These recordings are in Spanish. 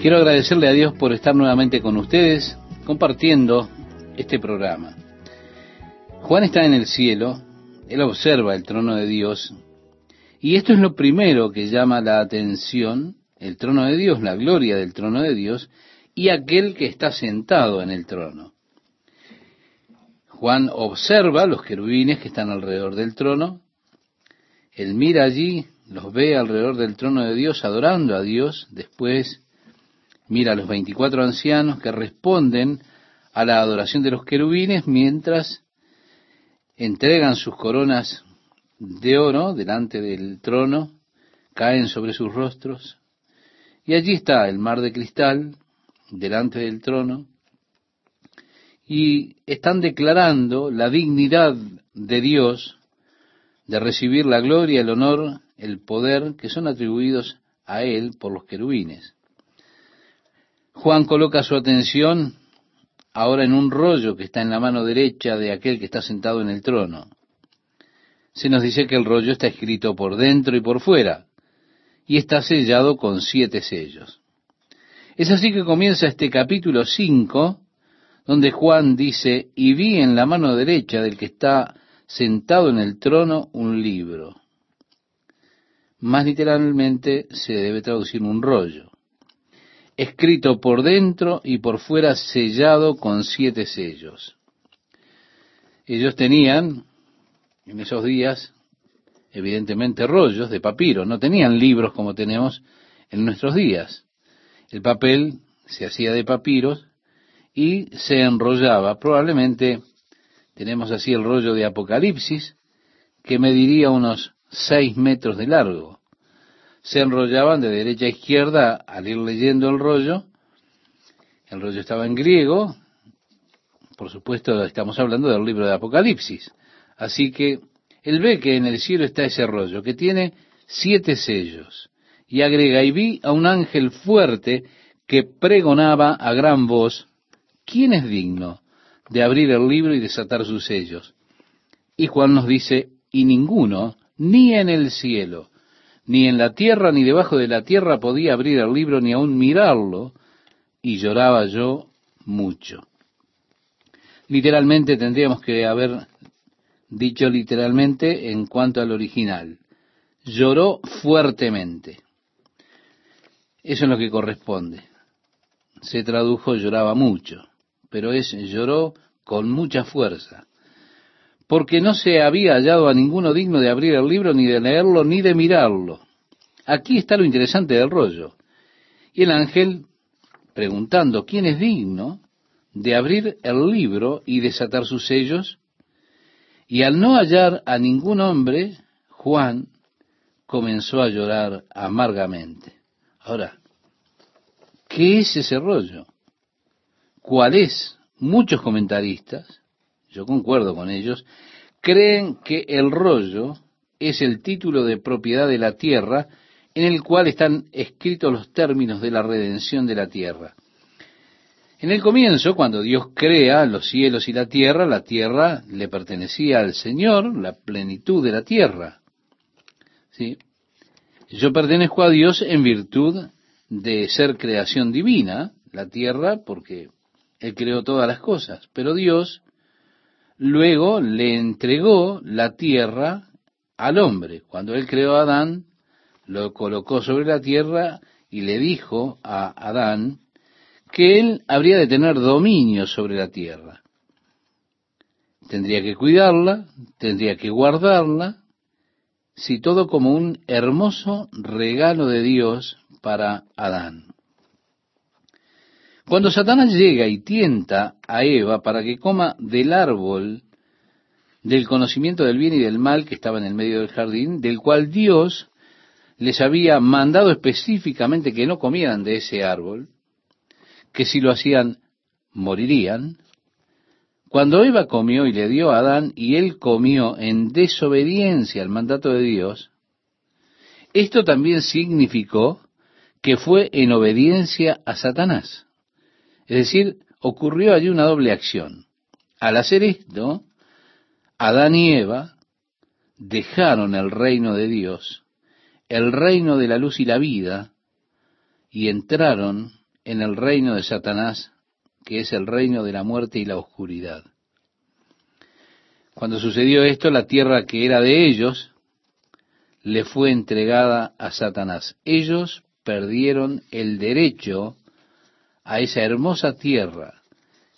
Quiero agradecerle a Dios por estar nuevamente con ustedes compartiendo este programa. Juan está en el cielo, él observa el trono de Dios y esto es lo primero que llama la atención, el trono de Dios, la gloria del trono de Dios y aquel que está sentado en el trono. Juan observa los querubines que están alrededor del trono, él mira allí, los ve alrededor del trono de Dios adorando a Dios, después mira a los 24 ancianos que responden a la adoración de los querubines mientras entregan sus coronas de oro delante del trono, caen sobre sus rostros, y allí está el mar de cristal delante del trono, y están declarando la dignidad de Dios de recibir la gloria, el honor, el poder que son atribuidos a Él por los querubines. Juan coloca su atención ahora en un rollo que está en la mano derecha de aquel que está sentado en el trono. Se nos dice que el rollo está escrito por dentro y por fuera, y está sellado con siete sellos. Es así que comienza este capítulo 5, donde Juan dice, y vi en la mano derecha del que está sentado en el trono un libro. Más literalmente se debe traducir un rollo escrito por dentro y por fuera sellado con siete sellos. Ellos tenían en esos días, evidentemente, rollos de papiro, no tenían libros como tenemos en nuestros días. El papel se hacía de papiros y se enrollaba. Probablemente tenemos así el rollo de Apocalipsis, que mediría unos seis metros de largo se enrollaban de derecha a izquierda al ir leyendo el rollo. El rollo estaba en griego, por supuesto estamos hablando del libro de Apocalipsis. Así que él ve que en el cielo está ese rollo, que tiene siete sellos. Y agrega, y vi a un ángel fuerte que pregonaba a gran voz, ¿quién es digno de abrir el libro y desatar sus sellos? Y Juan nos dice, y ninguno, ni en el cielo, ni en la tierra ni debajo de la tierra podía abrir el libro ni aun mirarlo, y lloraba yo mucho. Literalmente tendríamos que haber dicho literalmente en cuanto al original. Lloró fuertemente. Eso es lo que corresponde. Se tradujo lloraba mucho, pero es lloró con mucha fuerza porque no se había hallado a ninguno digno de abrir el libro, ni de leerlo, ni de mirarlo. Aquí está lo interesante del rollo. Y el ángel, preguntando, ¿quién es digno de abrir el libro y desatar sus sellos? Y al no hallar a ningún hombre, Juan comenzó a llorar amargamente. Ahora, ¿qué es ese rollo? ¿Cuál es? Muchos comentaristas yo concuerdo con ellos, creen que el rollo es el título de propiedad de la tierra en el cual están escritos los términos de la redención de la tierra. En el comienzo, cuando Dios crea los cielos y la tierra, la tierra le pertenecía al Señor, la plenitud de la tierra. ¿Sí? Yo pertenezco a Dios en virtud de ser creación divina, la tierra, porque Él creó todas las cosas, pero Dios luego le entregó la tierra al hombre. Cuando él creó a Adán, lo colocó sobre la tierra y le dijo a Adán que él habría de tener dominio sobre la tierra. Tendría que cuidarla, tendría que guardarla, si todo como un hermoso regalo de Dios para Adán. Cuando Satanás llega y tienta a Eva para que coma del árbol del conocimiento del bien y del mal que estaba en el medio del jardín, del cual Dios les había mandado específicamente que no comieran de ese árbol, que si lo hacían morirían, cuando Eva comió y le dio a Adán y él comió en desobediencia al mandato de Dios, esto también significó que fue en obediencia a Satanás. Es decir, ocurrió allí una doble acción. Al hacer esto, Adán y Eva dejaron el reino de Dios, el reino de la luz y la vida, y entraron en el reino de Satanás, que es el reino de la muerte y la oscuridad. Cuando sucedió esto, la tierra que era de ellos le fue entregada a Satanás. Ellos perdieron el derecho a esa hermosa tierra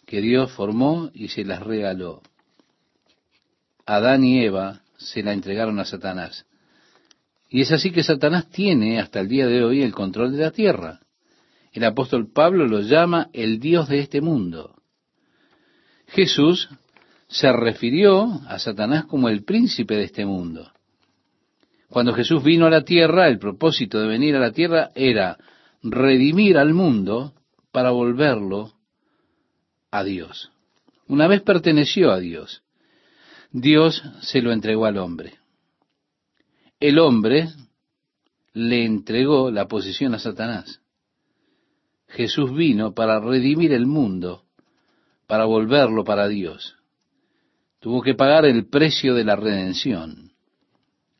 que Dios formó y se las regaló. Adán y Eva se la entregaron a Satanás. Y es así que Satanás tiene hasta el día de hoy el control de la tierra. El apóstol Pablo lo llama el Dios de este mundo. Jesús se refirió a Satanás como el príncipe de este mundo. Cuando Jesús vino a la tierra, el propósito de venir a la tierra era redimir al mundo para volverlo a Dios. Una vez perteneció a Dios. Dios se lo entregó al hombre el hombre le entregó la posición a Satanás. Jesús vino para redimir el mundo, para volverlo para Dios. Tuvo que pagar el precio de la redención.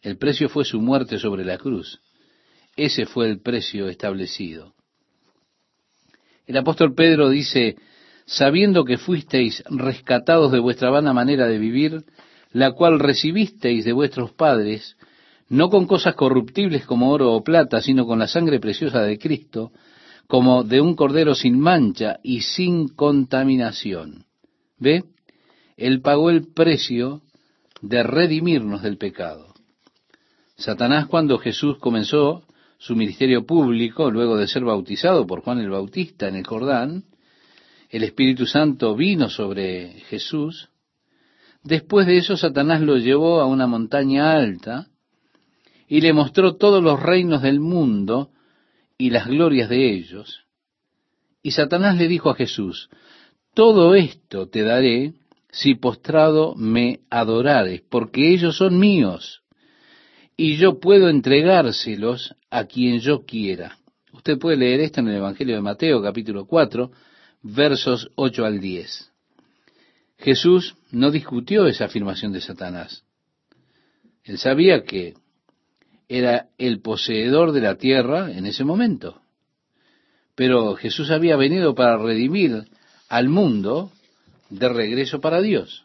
El precio fue su muerte sobre la cruz. Ese fue el precio establecido. El apóstol Pedro dice, sabiendo que fuisteis rescatados de vuestra vana manera de vivir, la cual recibisteis de vuestros padres, no con cosas corruptibles como oro o plata, sino con la sangre preciosa de Cristo, como de un cordero sin mancha y sin contaminación. ¿Ve? Él pagó el precio de redimirnos del pecado. Satanás cuando Jesús comenzó su ministerio público, luego de ser bautizado por Juan el Bautista en el Jordán, el Espíritu Santo vino sobre Jesús. Después de eso, Satanás lo llevó a una montaña alta, y le mostró todos los reinos del mundo y las glorias de ellos. Y Satanás le dijo a Jesús, todo esto te daré si postrado me adorares, porque ellos son míos, y yo puedo entregárselos a quien yo quiera. Usted puede leer esto en el Evangelio de Mateo, capítulo 4, versos 8 al 10. Jesús no discutió esa afirmación de Satanás. Él sabía que era el poseedor de la tierra en ese momento. Pero Jesús había venido para redimir al mundo de regreso para Dios.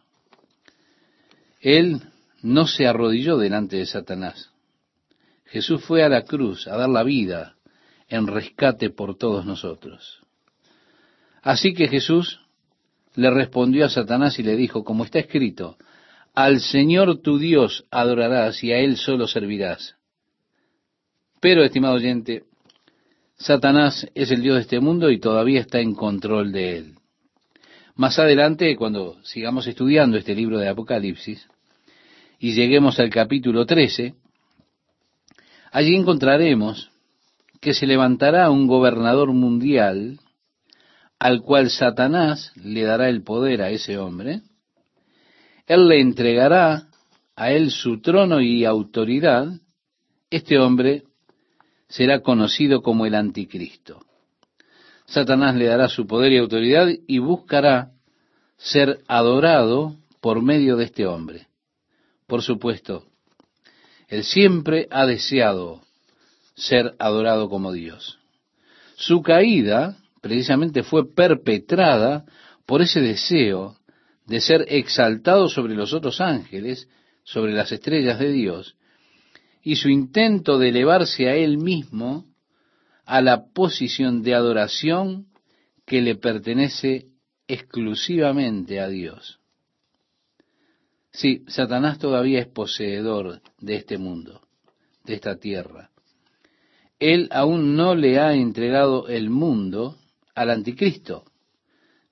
Él no se arrodilló delante de Satanás. Jesús fue a la cruz a dar la vida en rescate por todos nosotros. Así que Jesús le respondió a Satanás y le dijo, como está escrito, al Señor tu Dios adorarás y a Él solo servirás. Pero, estimado oyente, Satanás es el Dios de este mundo y todavía está en control de él. Más adelante, cuando sigamos estudiando este libro de Apocalipsis y lleguemos al capítulo 13, allí encontraremos que se levantará un gobernador mundial al cual Satanás le dará el poder a ese hombre. Él le entregará a él su trono y autoridad. Este hombre será conocido como el anticristo. Satanás le dará su poder y autoridad y buscará ser adorado por medio de este hombre. Por supuesto, él siempre ha deseado ser adorado como Dios. Su caída precisamente fue perpetrada por ese deseo de ser exaltado sobre los otros ángeles, sobre las estrellas de Dios, y su intento de elevarse a él mismo a la posición de adoración que le pertenece exclusivamente a Dios. Sí, Satanás todavía es poseedor de este mundo, de esta tierra. Él aún no le ha entregado el mundo al anticristo.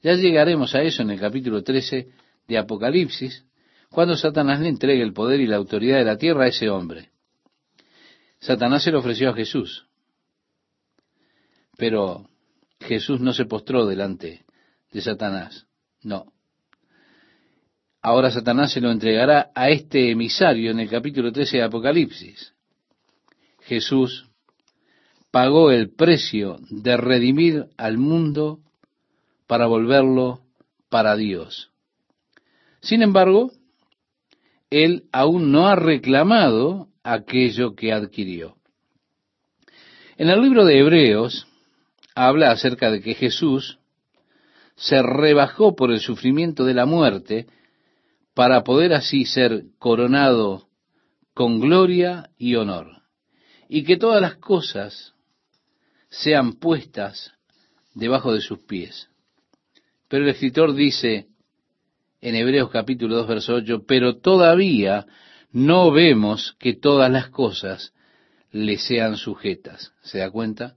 Ya llegaremos a eso en el capítulo 13 de Apocalipsis, cuando Satanás le entregue el poder y la autoridad de la tierra a ese hombre. Satanás se lo ofreció a Jesús. Pero Jesús no se postró delante de Satanás. No. Ahora Satanás se lo entregará a este emisario en el capítulo 13 de Apocalipsis. Jesús pagó el precio de redimir al mundo para volverlo para Dios. Sin embargo, Él aún no ha reclamado aquello que adquirió. En el libro de Hebreos habla acerca de que Jesús se rebajó por el sufrimiento de la muerte para poder así ser coronado con gloria y honor, y que todas las cosas sean puestas debajo de sus pies. Pero el escritor dice en Hebreos capítulo 2, verso 8, pero todavía no vemos que todas las cosas le sean sujetas. ¿Se da cuenta?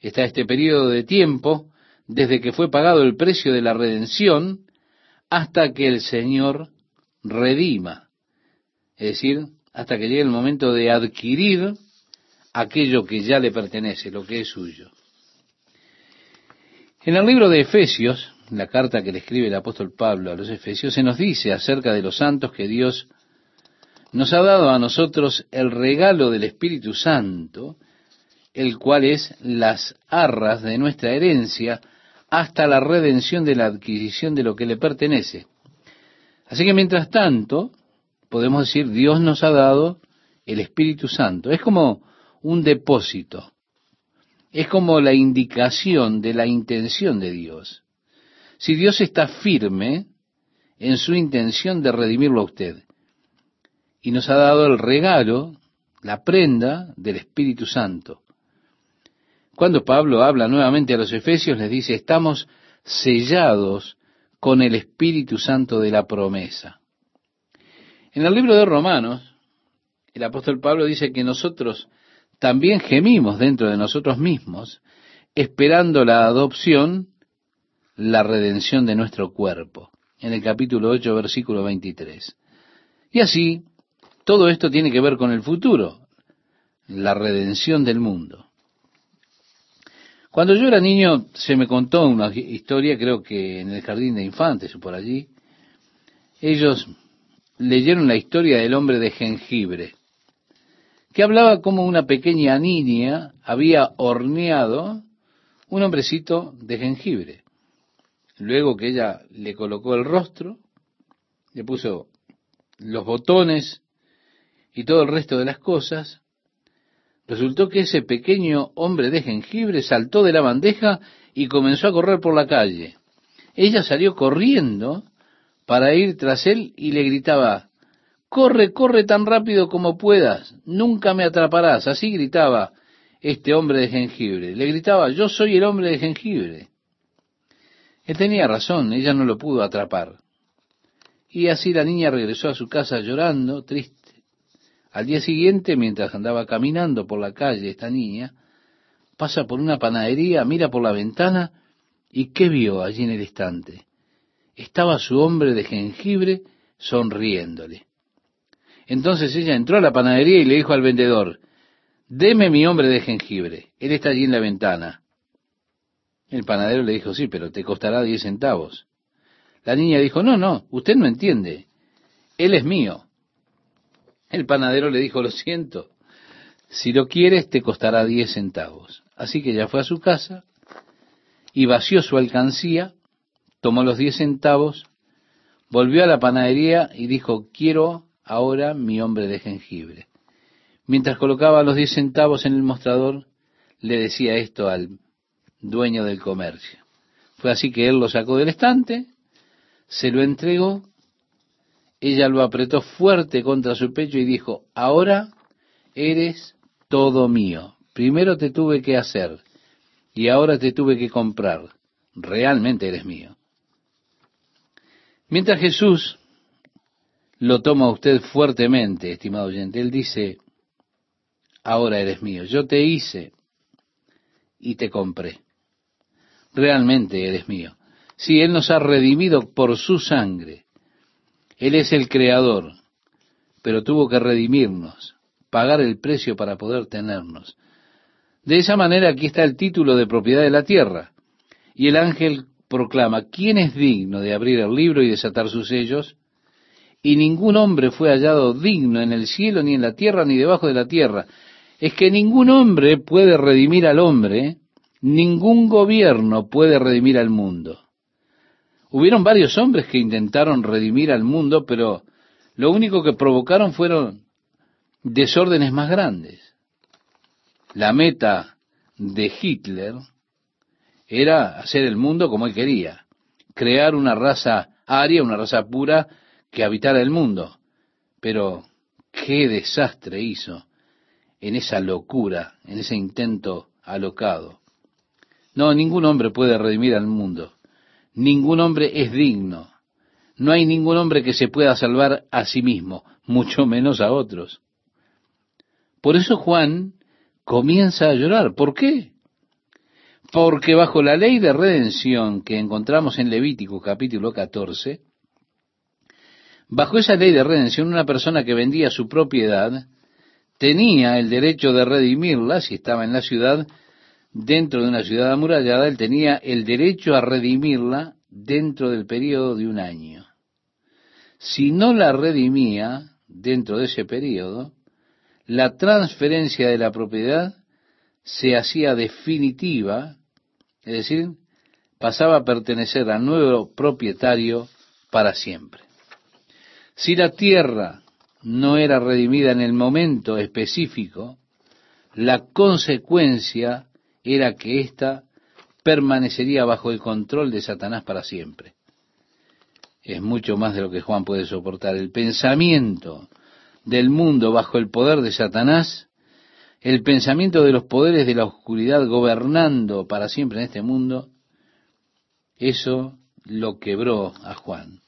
Está este periodo de tiempo desde que fue pagado el precio de la redención hasta que el Señor redima. Es decir, hasta que llegue el momento de adquirir aquello que ya le pertenece, lo que es suyo. En el libro de Efesios, la carta que le escribe el apóstol Pablo a los Efesios, se nos dice acerca de los santos que Dios nos ha dado a nosotros el regalo del Espíritu Santo, el cual es las arras de nuestra herencia hasta la redención de la adquisición de lo que le pertenece. Así que mientras tanto, podemos decir, Dios nos ha dado el Espíritu Santo. Es como un depósito. Es como la indicación de la intención de Dios. Si Dios está firme en su intención de redimirlo a usted, y nos ha dado el regalo, la prenda del Espíritu Santo. Cuando Pablo habla nuevamente a los Efesios, les dice, estamos sellados con el Espíritu Santo de la promesa. En el libro de Romanos, el apóstol Pablo dice que nosotros también gemimos dentro de nosotros mismos, esperando la adopción, la redención de nuestro cuerpo. En el capítulo 8, versículo 23. Y así, todo esto tiene que ver con el futuro, la redención del mundo. Cuando yo era niño se me contó una historia, creo que en el jardín de infantes o por allí, ellos leyeron la historia del hombre de jengibre, que hablaba como una pequeña niña había horneado un hombrecito de jengibre. Luego que ella le colocó el rostro, le puso los botones y todo el resto de las cosas, resultó que ese pequeño hombre de jengibre saltó de la bandeja y comenzó a correr por la calle. Ella salió corriendo para ir tras él y le gritaba, Corre, corre tan rápido como puedas, nunca me atraparás. Así gritaba este hombre de jengibre. Le gritaba, yo soy el hombre de jengibre. Él tenía razón, ella no lo pudo atrapar. Y así la niña regresó a su casa llorando, triste. Al día siguiente, mientras andaba caminando por la calle esta niña, pasa por una panadería, mira por la ventana y ¿qué vio allí en el estante? Estaba su hombre de jengibre sonriéndole. Entonces ella entró a la panadería y le dijo al vendedor, deme mi hombre de jengibre, él está allí en la ventana. El panadero le dijo, sí, pero te costará diez centavos. La niña dijo, no, no, usted no entiende, él es mío. El panadero le dijo, lo siento, si lo quieres te costará diez centavos. Así que ya fue a su casa y vació su alcancía, tomó los diez centavos, volvió a la panadería y dijo, quiero ahora mi hombre de jengibre. Mientras colocaba los diez centavos en el mostrador, le decía esto al dueño del comercio. Fue así que él lo sacó del estante, se lo entregó ella lo apretó fuerte contra su pecho y dijo, ahora eres todo mío. Primero te tuve que hacer y ahora te tuve que comprar. Realmente eres mío. Mientras Jesús lo toma usted fuertemente, estimado oyente, él dice, ahora eres mío. Yo te hice y te compré. Realmente eres mío. Si Él nos ha redimido por su sangre, él es el creador, pero tuvo que redimirnos, pagar el precio para poder tenernos. De esa manera aquí está el título de propiedad de la tierra. Y el ángel proclama, ¿quién es digno de abrir el libro y desatar sus sellos? Y ningún hombre fue hallado digno en el cielo, ni en la tierra, ni debajo de la tierra. Es que ningún hombre puede redimir al hombre, ningún gobierno puede redimir al mundo. Hubieron varios hombres que intentaron redimir al mundo, pero lo único que provocaron fueron desórdenes más grandes. La meta de Hitler era hacer el mundo como él quería, crear una raza aria, una raza pura que habitara el mundo. Pero qué desastre hizo en esa locura, en ese intento alocado. No, ningún hombre puede redimir al mundo. Ningún hombre es digno. No hay ningún hombre que se pueda salvar a sí mismo, mucho menos a otros. Por eso Juan comienza a llorar. ¿Por qué? Porque bajo la ley de redención que encontramos en Levítico capítulo 14, bajo esa ley de redención una persona que vendía su propiedad tenía el derecho de redimirla si estaba en la ciudad, dentro de una ciudad amurallada, él tenía el derecho a redimirla dentro del periodo de un año. Si no la redimía dentro de ese periodo, la transferencia de la propiedad se hacía definitiva, es decir, pasaba a pertenecer al nuevo propietario para siempre. Si la tierra no era redimida en el momento específico, la consecuencia era que ésta permanecería bajo el control de Satanás para siempre. Es mucho más de lo que Juan puede soportar. El pensamiento del mundo bajo el poder de Satanás, el pensamiento de los poderes de la oscuridad gobernando para siempre en este mundo, eso lo quebró a Juan.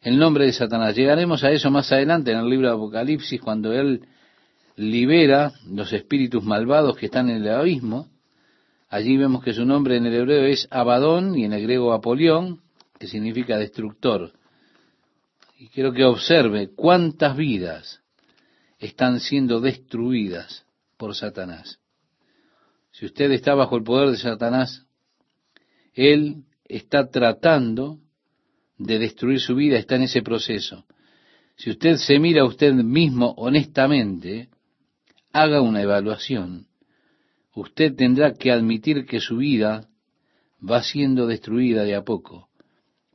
El nombre de Satanás. Llegaremos a eso más adelante en el libro de Apocalipsis, cuando él libera los espíritus malvados que están en el abismo. Allí vemos que su nombre en el hebreo es Abadón y en el griego Apolión, que significa destructor. Y quiero que observe cuántas vidas están siendo destruidas por Satanás. Si usted está bajo el poder de Satanás, él está tratando de destruir su vida, está en ese proceso. Si usted se mira a usted mismo honestamente, haga una evaluación. Usted tendrá que admitir que su vida va siendo destruida de a poco,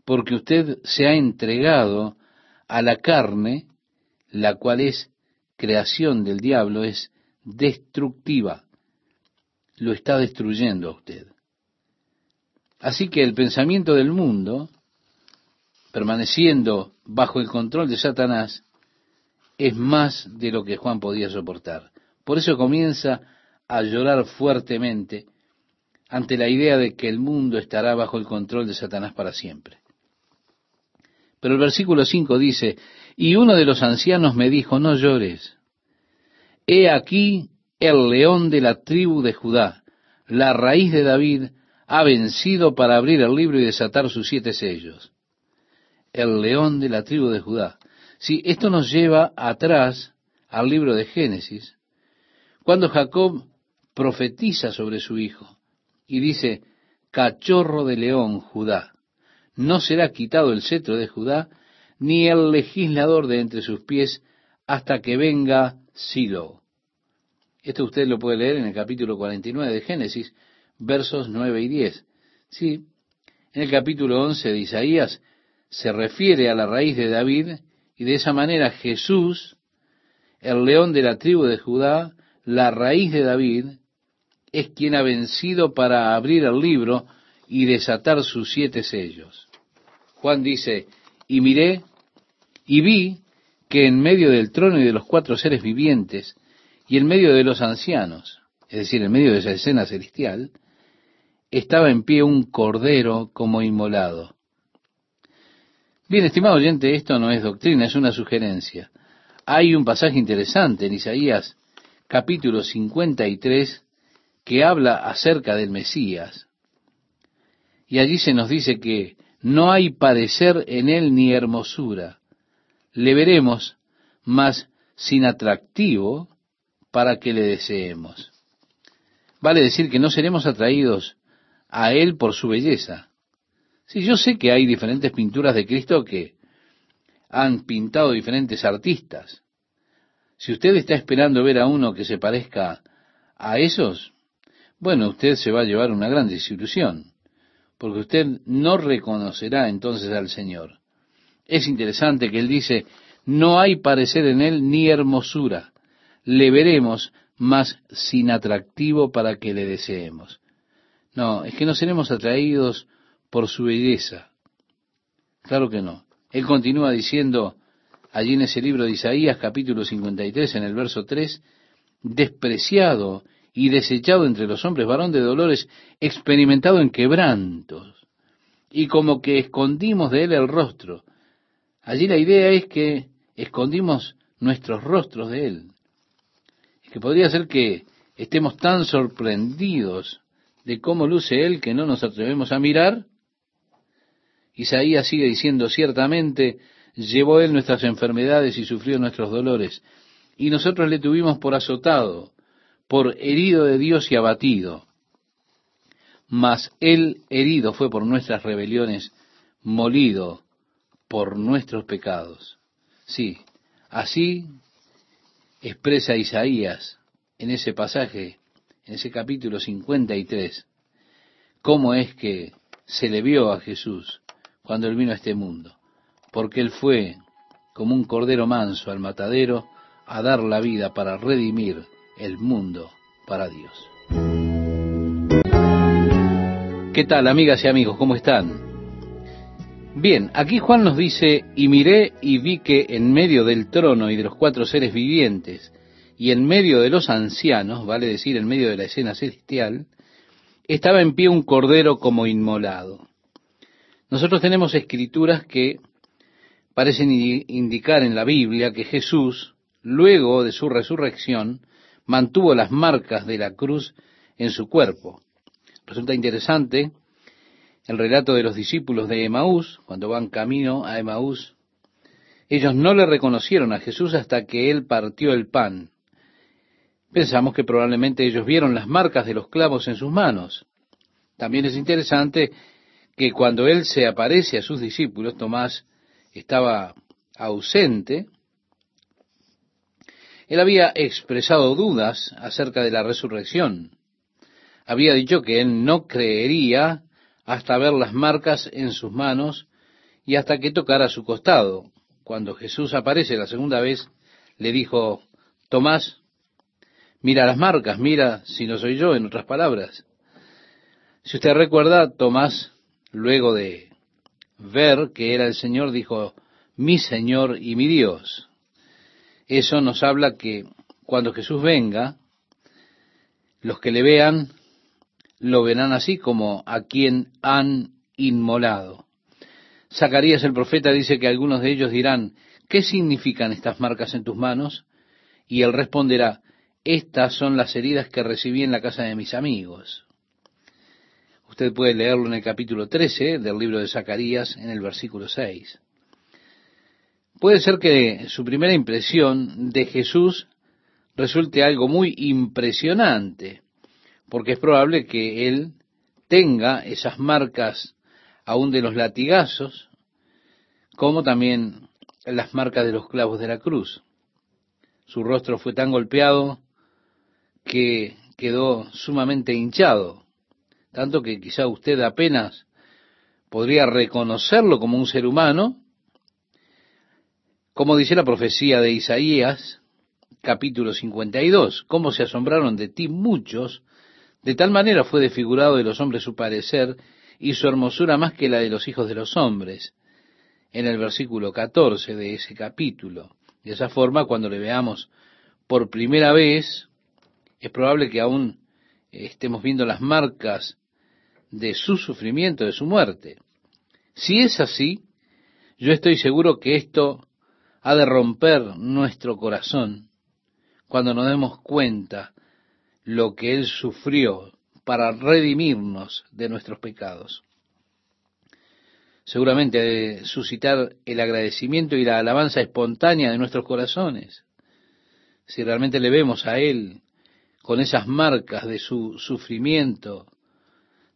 porque usted se ha entregado a la carne, la cual es creación del diablo, es destructiva. Lo está destruyendo a usted. Así que el pensamiento del mundo, permaneciendo bajo el control de Satanás, es más de lo que Juan podía soportar. Por eso comienza a llorar fuertemente ante la idea de que el mundo estará bajo el control de Satanás para siempre. Pero el versículo 5 dice, y uno de los ancianos me dijo, no llores. He aquí el león de la tribu de Judá, la raíz de David, ha vencido para abrir el libro y desatar sus siete sellos. El león de la tribu de Judá. Si esto nos lleva atrás al libro de Génesis, cuando Jacob profetiza sobre su hijo y dice, cachorro de león Judá no será quitado el cetro de Judá, ni el legislador de entre sus pies, hasta que venga Silo. Esto usted lo puede leer en el capítulo 49 de Génesis, versos 9 y 10. Sí, en el capítulo 11 de Isaías se refiere a la raíz de David, y de esa manera Jesús, el león de la tribu de Judá, la raíz de David, es quien ha vencido para abrir el libro y desatar sus siete sellos. Juan dice, y miré y vi que en medio del trono y de los cuatro seres vivientes y en medio de los ancianos, es decir, en medio de esa escena celestial, estaba en pie un cordero como inmolado. Bien, estimado oyente, esto no es doctrina, es una sugerencia. Hay un pasaje interesante en Isaías capítulo 53 que habla acerca del Mesías. Y allí se nos dice que no hay parecer en él ni hermosura. Le veremos, mas sin atractivo para que le deseemos. Vale decir que no seremos atraídos a él por su belleza. Si yo sé que hay diferentes pinturas de Cristo que han pintado diferentes artistas. Si usted está esperando ver a uno que se parezca a esos, bueno, usted se va a llevar una gran desilusión porque usted no reconocerá entonces al Señor. Es interesante que él dice, no hay parecer en él ni hermosura. Le veremos, más sin atractivo para que le deseemos. No, es que no seremos atraídos por su belleza. Claro que no. Él continúa diciendo allí en ese libro de Isaías capítulo 53 en el verso 3, despreciado y desechado entre los hombres, varón de dolores, experimentado en quebrantos, y como que escondimos de él el rostro. Allí la idea es que escondimos nuestros rostros de él. Es que podría ser que estemos tan sorprendidos de cómo luce él que no nos atrevemos a mirar. Isaías sigue diciendo, ciertamente llevó él nuestras enfermedades y sufrió nuestros dolores, y nosotros le tuvimos por azotado, por herido de Dios y abatido. Mas él herido fue por nuestras rebeliones, molido por nuestros pecados. Sí, así expresa Isaías en ese pasaje, en ese capítulo 53, cómo es que se le vio a Jesús cuando él vino a este mundo, porque él fue como un cordero manso al matadero a dar la vida para redimir el mundo para Dios. ¿Qué tal, amigas y amigos? ¿Cómo están? Bien, aquí Juan nos dice, y miré y vi que en medio del trono y de los cuatro seres vivientes, y en medio de los ancianos, vale decir, en medio de la escena celestial, estaba en pie un cordero como inmolado. Nosotros tenemos escrituras que parecen indicar en la Biblia que Jesús luego de su resurrección, mantuvo las marcas de la cruz en su cuerpo. Resulta interesante el relato de los discípulos de Emaús, cuando van camino a Emaús. Ellos no le reconocieron a Jesús hasta que él partió el pan. Pensamos que probablemente ellos vieron las marcas de los clavos en sus manos. También es interesante que cuando él se aparece a sus discípulos, Tomás estaba ausente, él había expresado dudas acerca de la resurrección. Había dicho que él no creería hasta ver las marcas en sus manos y hasta que tocara su costado. Cuando Jesús aparece la segunda vez, le dijo, Tomás, mira las marcas, mira si no soy yo, en otras palabras. Si usted recuerda, Tomás, luego de ver que era el Señor, dijo, mi Señor y mi Dios. Eso nos habla que cuando Jesús venga, los que le vean lo verán así como a quien han inmolado. Zacarías el profeta dice que algunos de ellos dirán, ¿qué significan estas marcas en tus manos? Y él responderá, estas son las heridas que recibí en la casa de mis amigos. Usted puede leerlo en el capítulo 13 del libro de Zacarías, en el versículo 6. Puede ser que su primera impresión de Jesús resulte algo muy impresionante, porque es probable que él tenga esas marcas aún de los latigazos, como también las marcas de los clavos de la cruz. Su rostro fue tan golpeado que quedó sumamente hinchado, tanto que quizá usted apenas podría reconocerlo como un ser humano, como dice la profecía de Isaías, capítulo 52, cómo se asombraron de ti muchos, de tal manera fue desfigurado de los hombres su parecer y su hermosura más que la de los hijos de los hombres, en el versículo 14 de ese capítulo. De esa forma, cuando le veamos por primera vez, es probable que aún estemos viendo las marcas de su sufrimiento, de su muerte. Si es así, yo estoy seguro que esto ha de romper nuestro corazón cuando nos demos cuenta lo que Él sufrió para redimirnos de nuestros pecados. Seguramente ha de suscitar el agradecimiento y la alabanza espontánea de nuestros corazones. Si realmente le vemos a Él con esas marcas de su sufrimiento,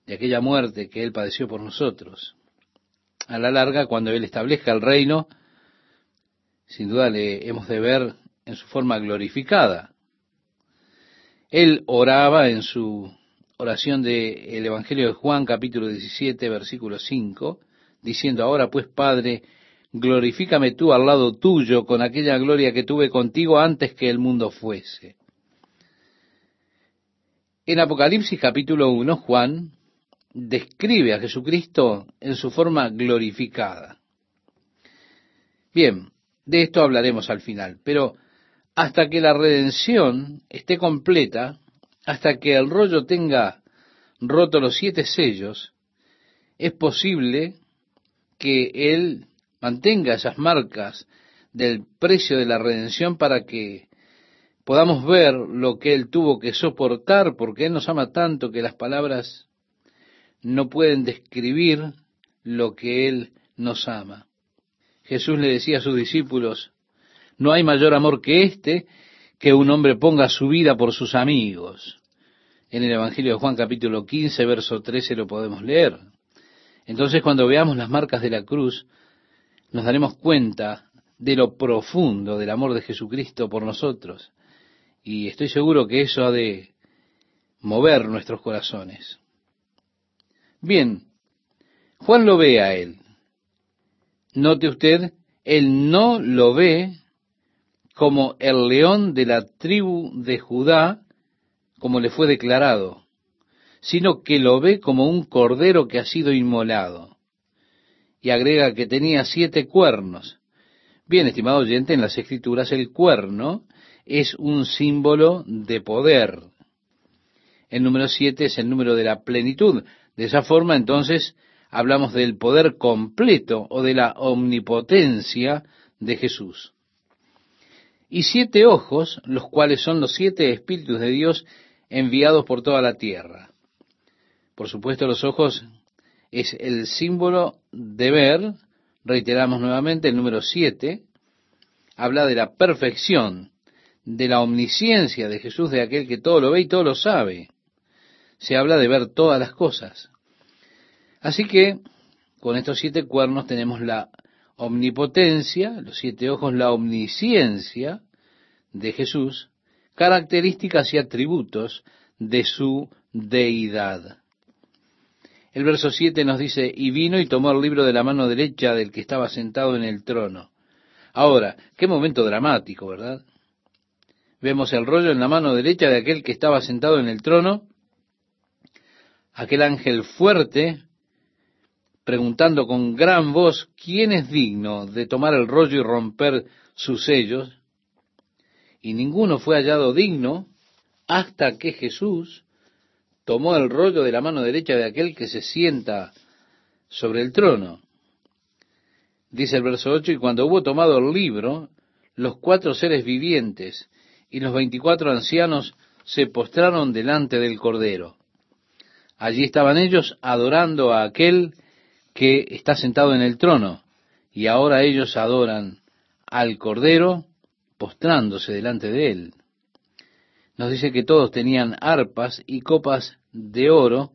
de aquella muerte que Él padeció por nosotros. A la larga, cuando Él establezca el reino, sin duda le hemos de ver en su forma glorificada. Él oraba en su oración del Evangelio de Juan capítulo 17 versículo 5, diciendo, ahora pues Padre, glorifícame tú al lado tuyo con aquella gloria que tuve contigo antes que el mundo fuese. En Apocalipsis capítulo 1, Juan describe a Jesucristo en su forma glorificada. Bien, de esto hablaremos al final, pero hasta que la redención esté completa, hasta que el rollo tenga roto los siete sellos, es posible que Él mantenga esas marcas del precio de la redención para que podamos ver lo que Él tuvo que soportar, porque Él nos ama tanto que las palabras no pueden describir lo que Él nos ama. Jesús le decía a sus discípulos, no hay mayor amor que este, que un hombre ponga su vida por sus amigos. En el Evangelio de Juan capítulo 15, verso 13 lo podemos leer. Entonces cuando veamos las marcas de la cruz, nos daremos cuenta de lo profundo del amor de Jesucristo por nosotros. Y estoy seguro que eso ha de mover nuestros corazones. Bien, Juan lo ve a él. Note usted, él no lo ve como el león de la tribu de Judá, como le fue declarado, sino que lo ve como un cordero que ha sido inmolado. Y agrega que tenía siete cuernos. Bien, estimado oyente, en las escrituras el cuerno es un símbolo de poder. El número siete es el número de la plenitud. De esa forma, entonces, hablamos del poder completo o de la omnipotencia de Jesús. Y siete ojos, los cuales son los siete espíritus de Dios enviados por toda la tierra. Por supuesto, los ojos es el símbolo de ver, reiteramos nuevamente el número siete, habla de la perfección, de la omnisciencia de Jesús, de aquel que todo lo ve y todo lo sabe. Se habla de ver todas las cosas. Así que con estos siete cuernos tenemos la omnipotencia, los siete ojos, la omnisciencia de Jesús, características y atributos de su deidad. El verso 7 nos dice, y vino y tomó el libro de la mano derecha del que estaba sentado en el trono. Ahora, qué momento dramático, ¿verdad? Vemos el rollo en la mano derecha de aquel que estaba sentado en el trono, aquel ángel fuerte, preguntando con gran voz, ¿quién es digno de tomar el rollo y romper sus sellos? Y ninguno fue hallado digno hasta que Jesús tomó el rollo de la mano derecha de aquel que se sienta sobre el trono. Dice el verso 8, y cuando hubo tomado el libro, los cuatro seres vivientes y los veinticuatro ancianos se postraron delante del Cordero. Allí estaban ellos adorando a aquel que está sentado en el trono, y ahora ellos adoran al Cordero postrándose delante de él. Nos dice que todos tenían arpas y copas de oro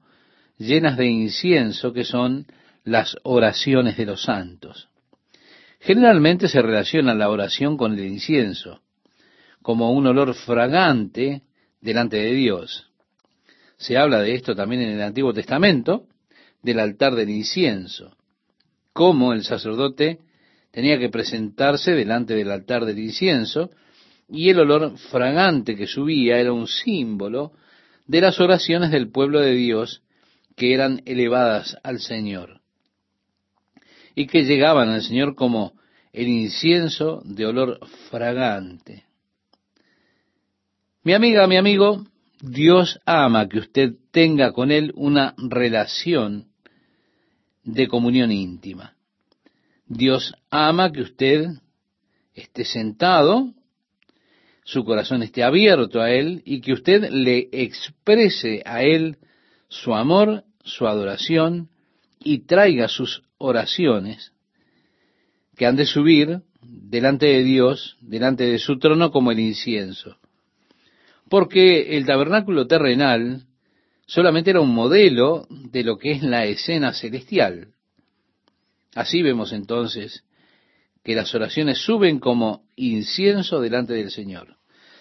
llenas de incienso, que son las oraciones de los santos. Generalmente se relaciona la oración con el incienso como un olor fragante delante de Dios. Se habla de esto también en el Antiguo Testamento, del altar del incienso, cómo el sacerdote tenía que presentarse delante del altar del incienso, y el olor fragante que subía era un símbolo de las oraciones del pueblo de Dios que eran elevadas al Señor y que llegaban al Señor como el incienso de olor fragante. Mi amiga, mi amigo, Dios ama que usted tenga con Él una relación de comunión íntima. Dios ama que usted esté sentado, su corazón esté abierto a Él y que usted le exprese a Él su amor, su adoración y traiga sus oraciones que han de subir delante de Dios, delante de su trono como el incienso porque el tabernáculo terrenal solamente era un modelo de lo que es la escena celestial. Así vemos entonces que las oraciones suben como incienso delante del Señor.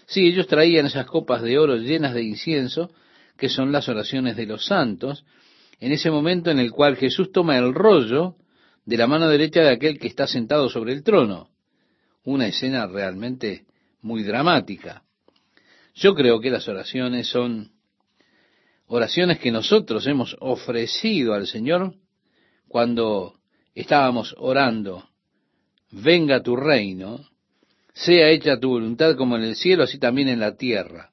Sí, ellos traían esas copas de oro llenas de incienso, que son las oraciones de los santos, en ese momento en el cual Jesús toma el rollo de la mano derecha de aquel que está sentado sobre el trono. Una escena realmente muy dramática. Yo creo que las oraciones son oraciones que nosotros hemos ofrecido al Señor cuando estábamos orando, venga tu reino, sea hecha tu voluntad como en el cielo, así también en la tierra.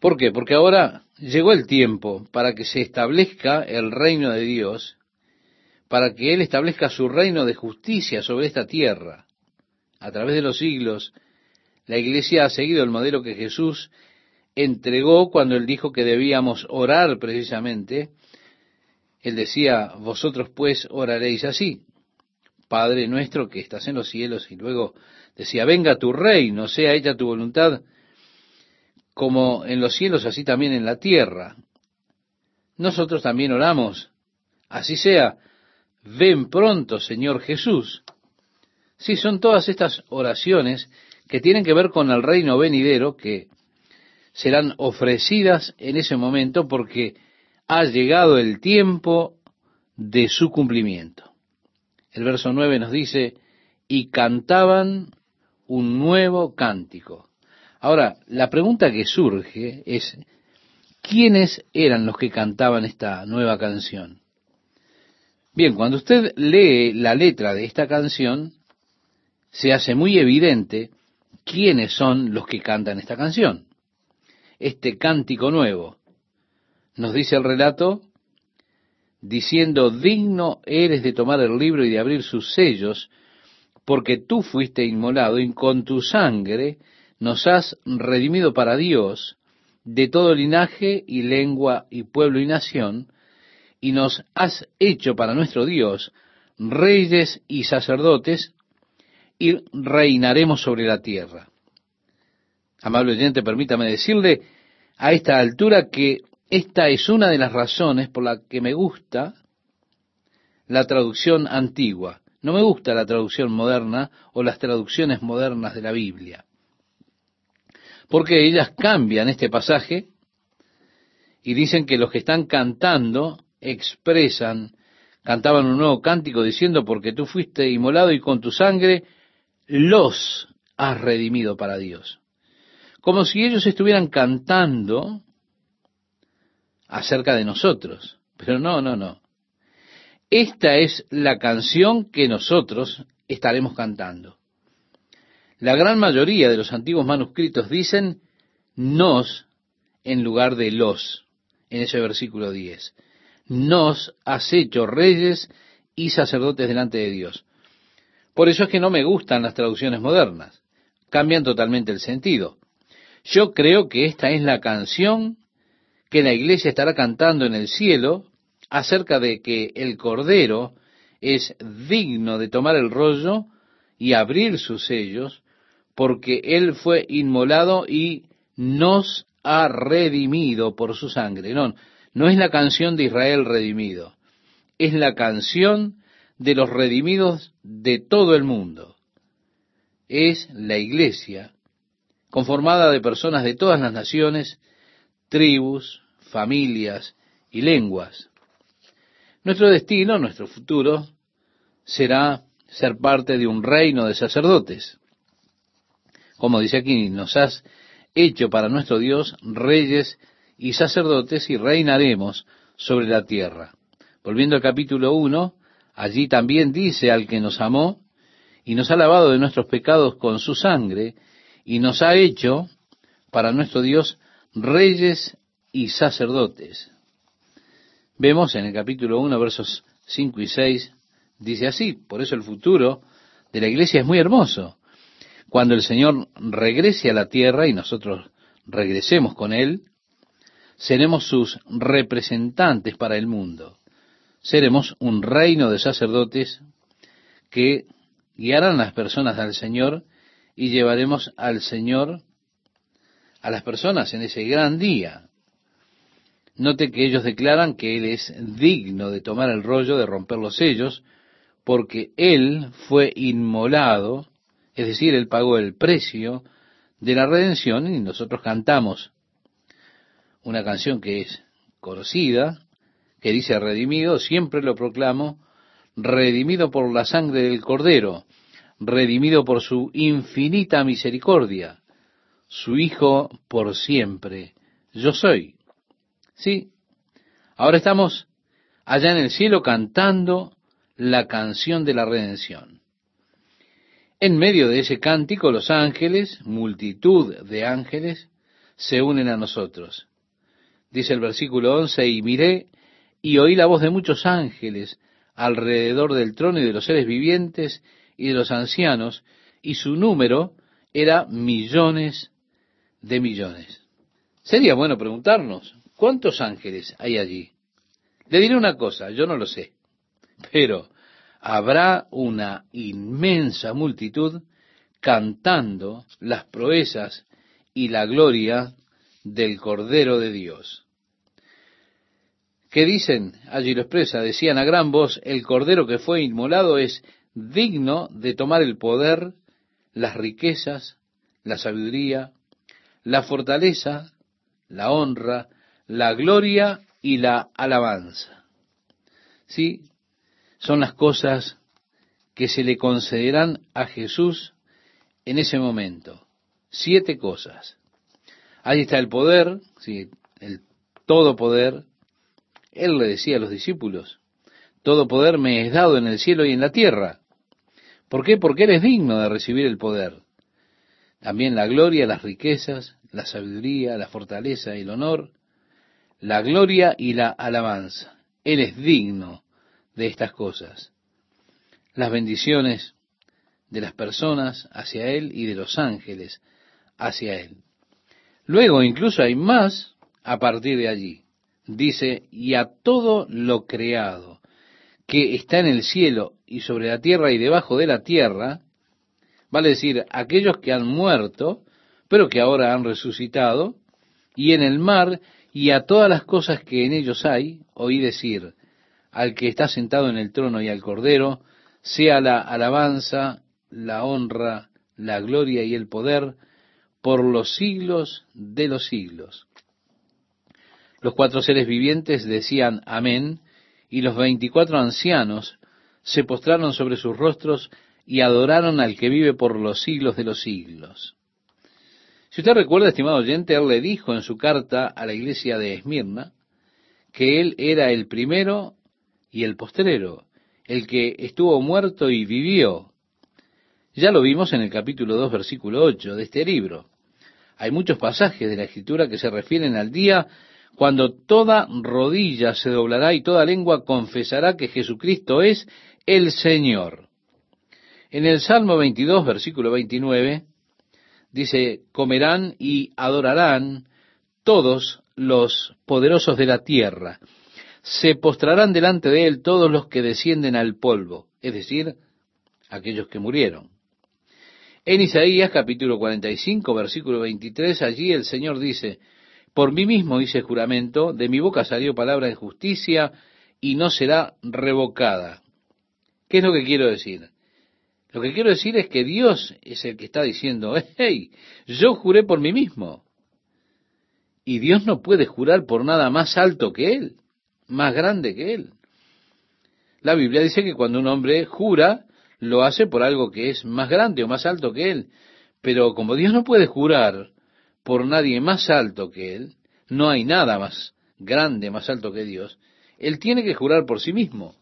¿Por qué? Porque ahora llegó el tiempo para que se establezca el reino de Dios, para que Él establezca su reino de justicia sobre esta tierra. A través de los siglos, la iglesia ha seguido el modelo que Jesús entregó cuando Él dijo que debíamos orar precisamente. Él decía, vosotros pues oraréis así. Padre nuestro que estás en los cielos, y luego decía, venga tu reino, sea hecha tu voluntad, como en los cielos, así también en la tierra. Nosotros también oramos, así sea, ven pronto, Señor Jesús. Sí, son todas estas oraciones que tienen que ver con el reino venidero, que serán ofrecidas en ese momento porque ha llegado el tiempo de su cumplimiento. El verso 9 nos dice, y cantaban un nuevo cántico. Ahora, la pregunta que surge es, ¿quiénes eran los que cantaban esta nueva canción? Bien, cuando usted lee la letra de esta canción, se hace muy evidente quiénes son los que cantan esta canción. Este cántico nuevo. Nos dice el relato, diciendo, digno eres de tomar el libro y de abrir sus sellos, porque tú fuiste inmolado y con tu sangre nos has redimido para Dios de todo linaje y lengua y pueblo y nación, y nos has hecho para nuestro Dios reyes y sacerdotes, reinaremos sobre la tierra. Amable oyente, permítame decirle a esta altura que esta es una de las razones por la que me gusta la traducción antigua. No me gusta la traducción moderna o las traducciones modernas de la Biblia porque ellas cambian este pasaje y dicen que los que están cantando expresan, cantaban un nuevo cántico diciendo, porque tú fuiste inmolado y con tu sangre los has redimido para Dios. Como si ellos estuvieran cantando acerca de nosotros. Pero no, no, no. Esta es la canción que nosotros estaremos cantando. La gran mayoría de los antiguos manuscritos dicen nos en lugar de los, en ese versículo 10. Nos has hecho reyes y sacerdotes delante de Dios. Por eso es que no me gustan las traducciones modernas. Cambian totalmente el sentido. Yo creo que esta es la canción que la iglesia estará cantando en el cielo acerca de que el Cordero es digno de tomar el rollo y abrir sus sellos porque Él fue inmolado y nos ha redimido por su sangre. No, no es la canción de Israel redimido, es la canción de los redimidos de todo el mundo. Es la iglesia conformada de personas de todas las naciones, tribus, familias y lenguas. Nuestro destino, nuestro futuro, será ser parte de un reino de sacerdotes como dice aquí, nos has hecho para nuestro Dios reyes y sacerdotes y reinaremos sobre la tierra. Volviendo al capítulo 1, allí también dice al que nos amó y nos ha lavado de nuestros pecados con su sangre y nos ha hecho para nuestro Dios reyes y sacerdotes. Vemos en el capítulo 1, versos 5 y 6, dice así, por eso el futuro de la iglesia es muy hermoso. Cuando el Señor regrese a la tierra y nosotros regresemos con Él, seremos sus representantes para el mundo. Seremos un reino de sacerdotes que guiarán las personas al Señor y llevaremos al Señor a las personas en ese gran día. Note que ellos declaran que Él es digno de tomar el rollo, de romper los sellos, porque Él fue inmolado es decir, Él pagó el precio de la redención y nosotros cantamos una canción que es conocida, que dice redimido, siempre lo proclamo, redimido por la sangre del Cordero, redimido por su infinita misericordia, su Hijo por siempre yo soy. Sí, ahora estamos allá en el cielo cantando la canción de la redención. En medio de ese cántico los ángeles, multitud de ángeles, se unen a nosotros. Dice el versículo 11, y miré y oí la voz de muchos ángeles alrededor del trono y de los seres vivientes y de los ancianos, y su número era millones de millones. Sería bueno preguntarnos, ¿cuántos ángeles hay allí? Le diré una cosa, yo no lo sé, pero habrá una inmensa multitud cantando las proezas y la gloria del Cordero de Dios. ¿Qué dicen? Allí lo expresa, decían a gran voz, el Cordero que fue inmolado es digno de tomar el poder, las riquezas, la sabiduría, la fortaleza, la honra, la gloria y la alabanza. Sí, son las cosas que se le concederán a Jesús en ese momento. Siete cosas. Ahí está el poder, sí, el todo poder. Él le decía a los discípulos, todo poder me es dado en el cielo y en la tierra. ¿Por qué? Porque eres digno de recibir el poder. También la gloria, las riquezas, la sabiduría, la fortaleza el honor, la gloria y la alabanza. Él es digno de estas cosas. Las bendiciones de las personas hacia Él y de los ángeles hacia Él. Luego incluso hay más a partir de allí. Dice, y a todo lo creado que está en el cielo y sobre la tierra y debajo de la tierra, vale decir, aquellos que han muerto, pero que ahora han resucitado, y en el mar y a todas las cosas que en ellos hay, oí decir, al que está sentado en el trono y al cordero, sea la alabanza, la honra, la gloria y el poder por los siglos de los siglos. Los cuatro seres vivientes decían amén, y los veinticuatro ancianos se postraron sobre sus rostros y adoraron al que vive por los siglos de los siglos. Si usted recuerda, estimado oyente, él le dijo en su carta a la iglesia de Esmirna que él era el primero y el postrero, el que estuvo muerto y vivió. Ya lo vimos en el capítulo 2, versículo 8 de este libro. Hay muchos pasajes de la Escritura que se refieren al día cuando toda rodilla se doblará y toda lengua confesará que Jesucristo es el Señor. En el Salmo 22, versículo 29, dice, comerán y adorarán todos los poderosos de la tierra. Se postrarán delante de él todos los que descienden al polvo, es decir, aquellos que murieron. En Isaías capítulo 45, versículo 23, allí el Señor dice, por mí mismo hice juramento, de mi boca salió palabra de justicia y no será revocada. ¿Qué es lo que quiero decir? Lo que quiero decir es que Dios es el que está diciendo, hey, yo juré por mí mismo. Y Dios no puede jurar por nada más alto que Él, más grande que Él. La Biblia dice que cuando un hombre jura, lo hace por algo que es más grande o más alto que Él. Pero como Dios no puede jurar por nadie más alto que Él, no hay nada más grande, más alto que Dios, Él tiene que jurar por sí mismo.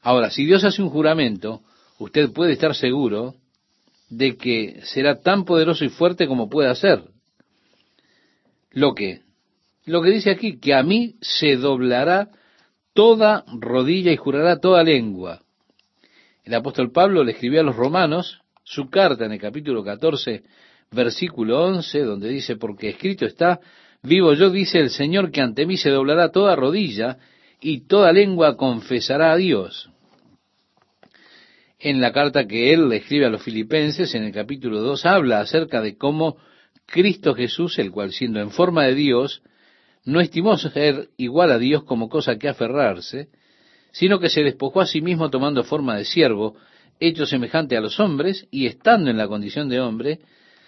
Ahora, si Dios hace un juramento, usted puede estar seguro de que será tan poderoso y fuerte como pueda ser. Lo que, lo que dice aquí, que a mí se doblará toda rodilla y jurará toda lengua. El apóstol Pablo le escribió a los romanos su carta en el capítulo 14, versículo 11, donde dice, porque escrito está, vivo yo, dice el Señor, que ante mí se doblará toda rodilla y toda lengua confesará a Dios en la carta que él le escribe a los filipenses, en el capítulo 2, habla acerca de cómo Cristo Jesús, el cual siendo en forma de Dios, no estimó ser igual a Dios como cosa que aferrarse, sino que se despojó a sí mismo tomando forma de siervo, hecho semejante a los hombres, y estando en la condición de hombre,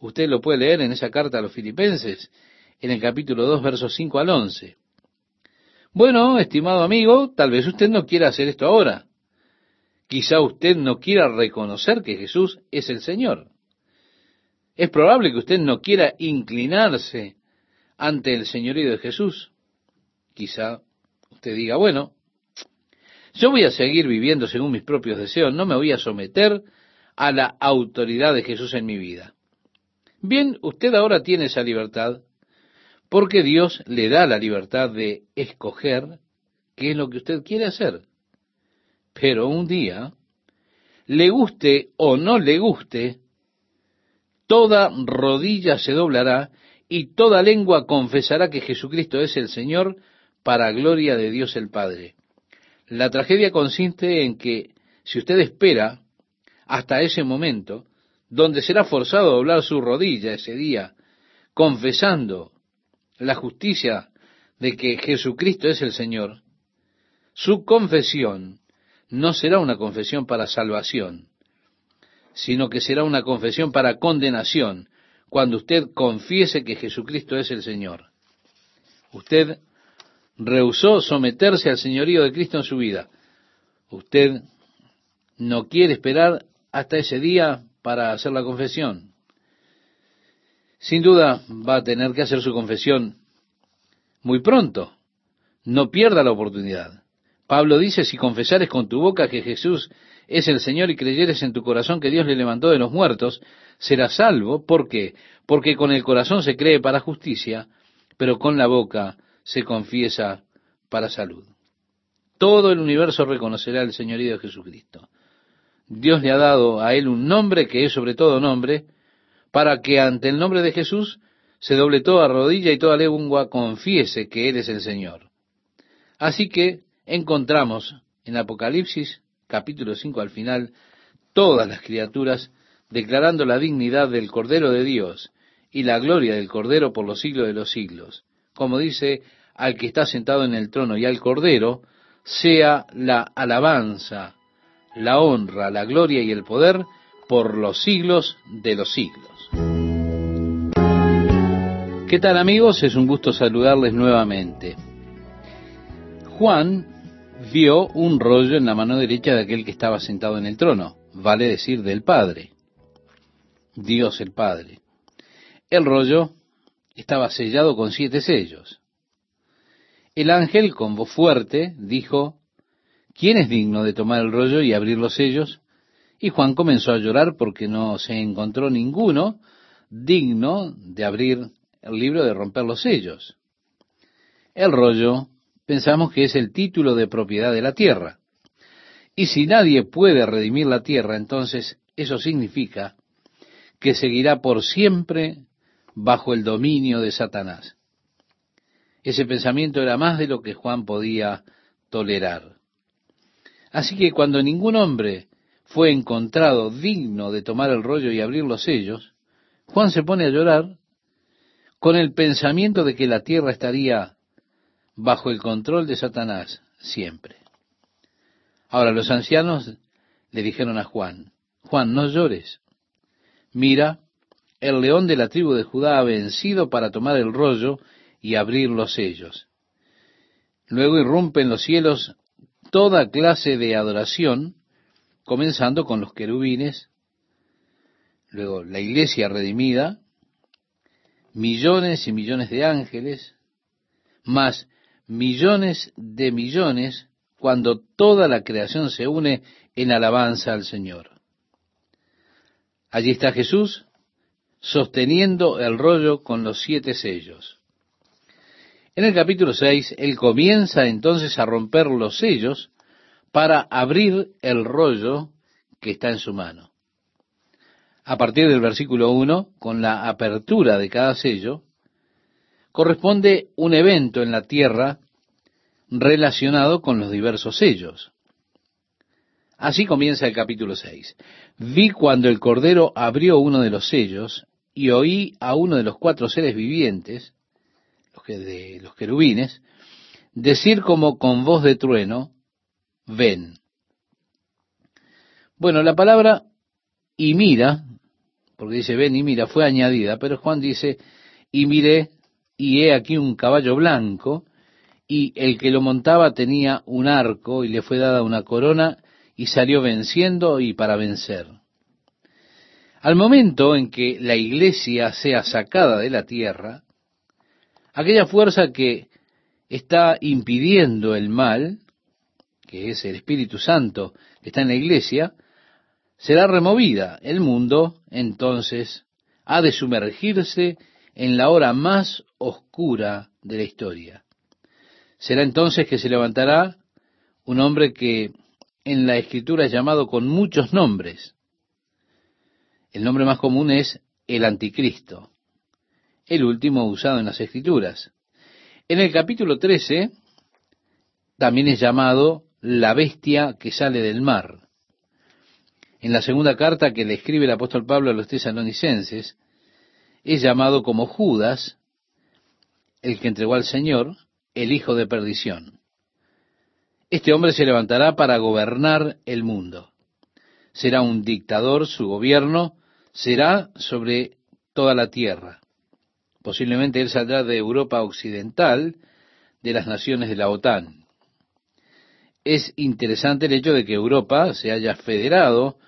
Usted lo puede leer en esa carta a los filipenses, en el capítulo 2, versos 5 al 11. Bueno, estimado amigo, tal vez usted no quiera hacer esto ahora. Quizá usted no quiera reconocer que Jesús es el Señor. Es probable que usted no quiera inclinarse ante el señorío de Jesús. Quizá usted diga, bueno, yo voy a seguir viviendo según mis propios deseos, no me voy a someter a la autoridad de Jesús en mi vida. Bien, usted ahora tiene esa libertad porque Dios le da la libertad de escoger qué es lo que usted quiere hacer. Pero un día, le guste o no le guste, toda rodilla se doblará y toda lengua confesará que Jesucristo es el Señor para gloria de Dios el Padre. La tragedia consiste en que si usted espera hasta ese momento, donde será forzado a doblar su rodilla ese día, confesando la justicia de que Jesucristo es el Señor, su confesión no será una confesión para salvación, sino que será una confesión para condenación, cuando usted confiese que Jesucristo es el Señor. Usted rehusó someterse al señorío de Cristo en su vida. Usted no quiere esperar hasta ese día para hacer la confesión. Sin duda va a tener que hacer su confesión muy pronto. No pierda la oportunidad. Pablo dice, si confesares con tu boca que Jesús es el Señor y creyeres en tu corazón que Dios le levantó de los muertos, serás salvo. ¿Por qué? Porque con el corazón se cree para justicia, pero con la boca se confiesa para salud. Todo el universo reconocerá el señorío de Jesucristo. Dios le ha dado a él un nombre que es sobre todo nombre, para que ante el nombre de Jesús se doble toda rodilla y toda lengua confiese que Él es el Señor. Así que encontramos en Apocalipsis capítulo 5 al final todas las criaturas declarando la dignidad del Cordero de Dios y la gloria del Cordero por los siglos de los siglos. Como dice al que está sentado en el trono y al Cordero, sea la alabanza, la honra, la gloria y el poder por los siglos de los siglos. ¿Qué tal amigos? Es un gusto saludarles nuevamente. Juan vio un rollo en la mano derecha de aquel que estaba sentado en el trono, vale decir del Padre, Dios el Padre. El rollo estaba sellado con siete sellos. El ángel, con voz fuerte, dijo, ¿quién es digno de tomar el rollo y abrir los sellos? Y Juan comenzó a llorar porque no se encontró ninguno digno de abrir el libro de romper los sellos. El rollo pensamos que es el título de propiedad de la tierra. Y si nadie puede redimir la tierra, entonces eso significa que seguirá por siempre bajo el dominio de Satanás. Ese pensamiento era más de lo que Juan podía tolerar. Así que cuando ningún hombre fue encontrado digno de tomar el rollo y abrir los sellos, Juan se pone a llorar con el pensamiento de que la tierra estaría bajo el control de Satanás siempre. Ahora los ancianos le dijeron a Juan, Juan, no llores. Mira, el león de la tribu de Judá ha vencido para tomar el rollo y abrir los sellos. Luego irrumpe en los cielos toda clase de adoración, comenzando con los querubines, luego la iglesia redimida, millones y millones de ángeles, más millones de millones cuando toda la creación se une en alabanza al Señor. Allí está Jesús sosteniendo el rollo con los siete sellos. En el capítulo 6, él comienza entonces a romper los sellos para abrir el rollo que está en su mano. A partir del versículo 1, con la apertura de cada sello, corresponde un evento en la tierra relacionado con los diversos sellos. Así comienza el capítulo 6. Vi cuando el Cordero abrió uno de los sellos y oí a uno de los cuatro seres vivientes, de los querubines, decir como con voz de trueno, ven. Bueno, la palabra y mira, porque dice ven y mira, fue añadida, pero Juan dice, y miré, y he aquí un caballo blanco, y el que lo montaba tenía un arco, y le fue dada una corona, y salió venciendo y para vencer. Al momento en que la iglesia sea sacada de la tierra, aquella fuerza que está impidiendo el mal, que es el Espíritu Santo que está en la iglesia, será removida. El mundo, entonces, ha de sumergirse en la hora más oscura de la historia. Será entonces que se levantará un hombre que en la escritura es llamado con muchos nombres. El nombre más común es el anticristo, el último usado en las escrituras. En el capítulo 13 también es llamado la bestia que sale del mar. En la segunda carta que le escribe el apóstol Pablo a los tesalonicenses, es llamado como Judas, el que entregó al Señor, el hijo de perdición. Este hombre se levantará para gobernar el mundo. Será un dictador, su gobierno será sobre toda la tierra. Posiblemente él saldrá de Europa occidental, de las naciones de la OTAN. Es interesante el hecho de que Europa se haya federado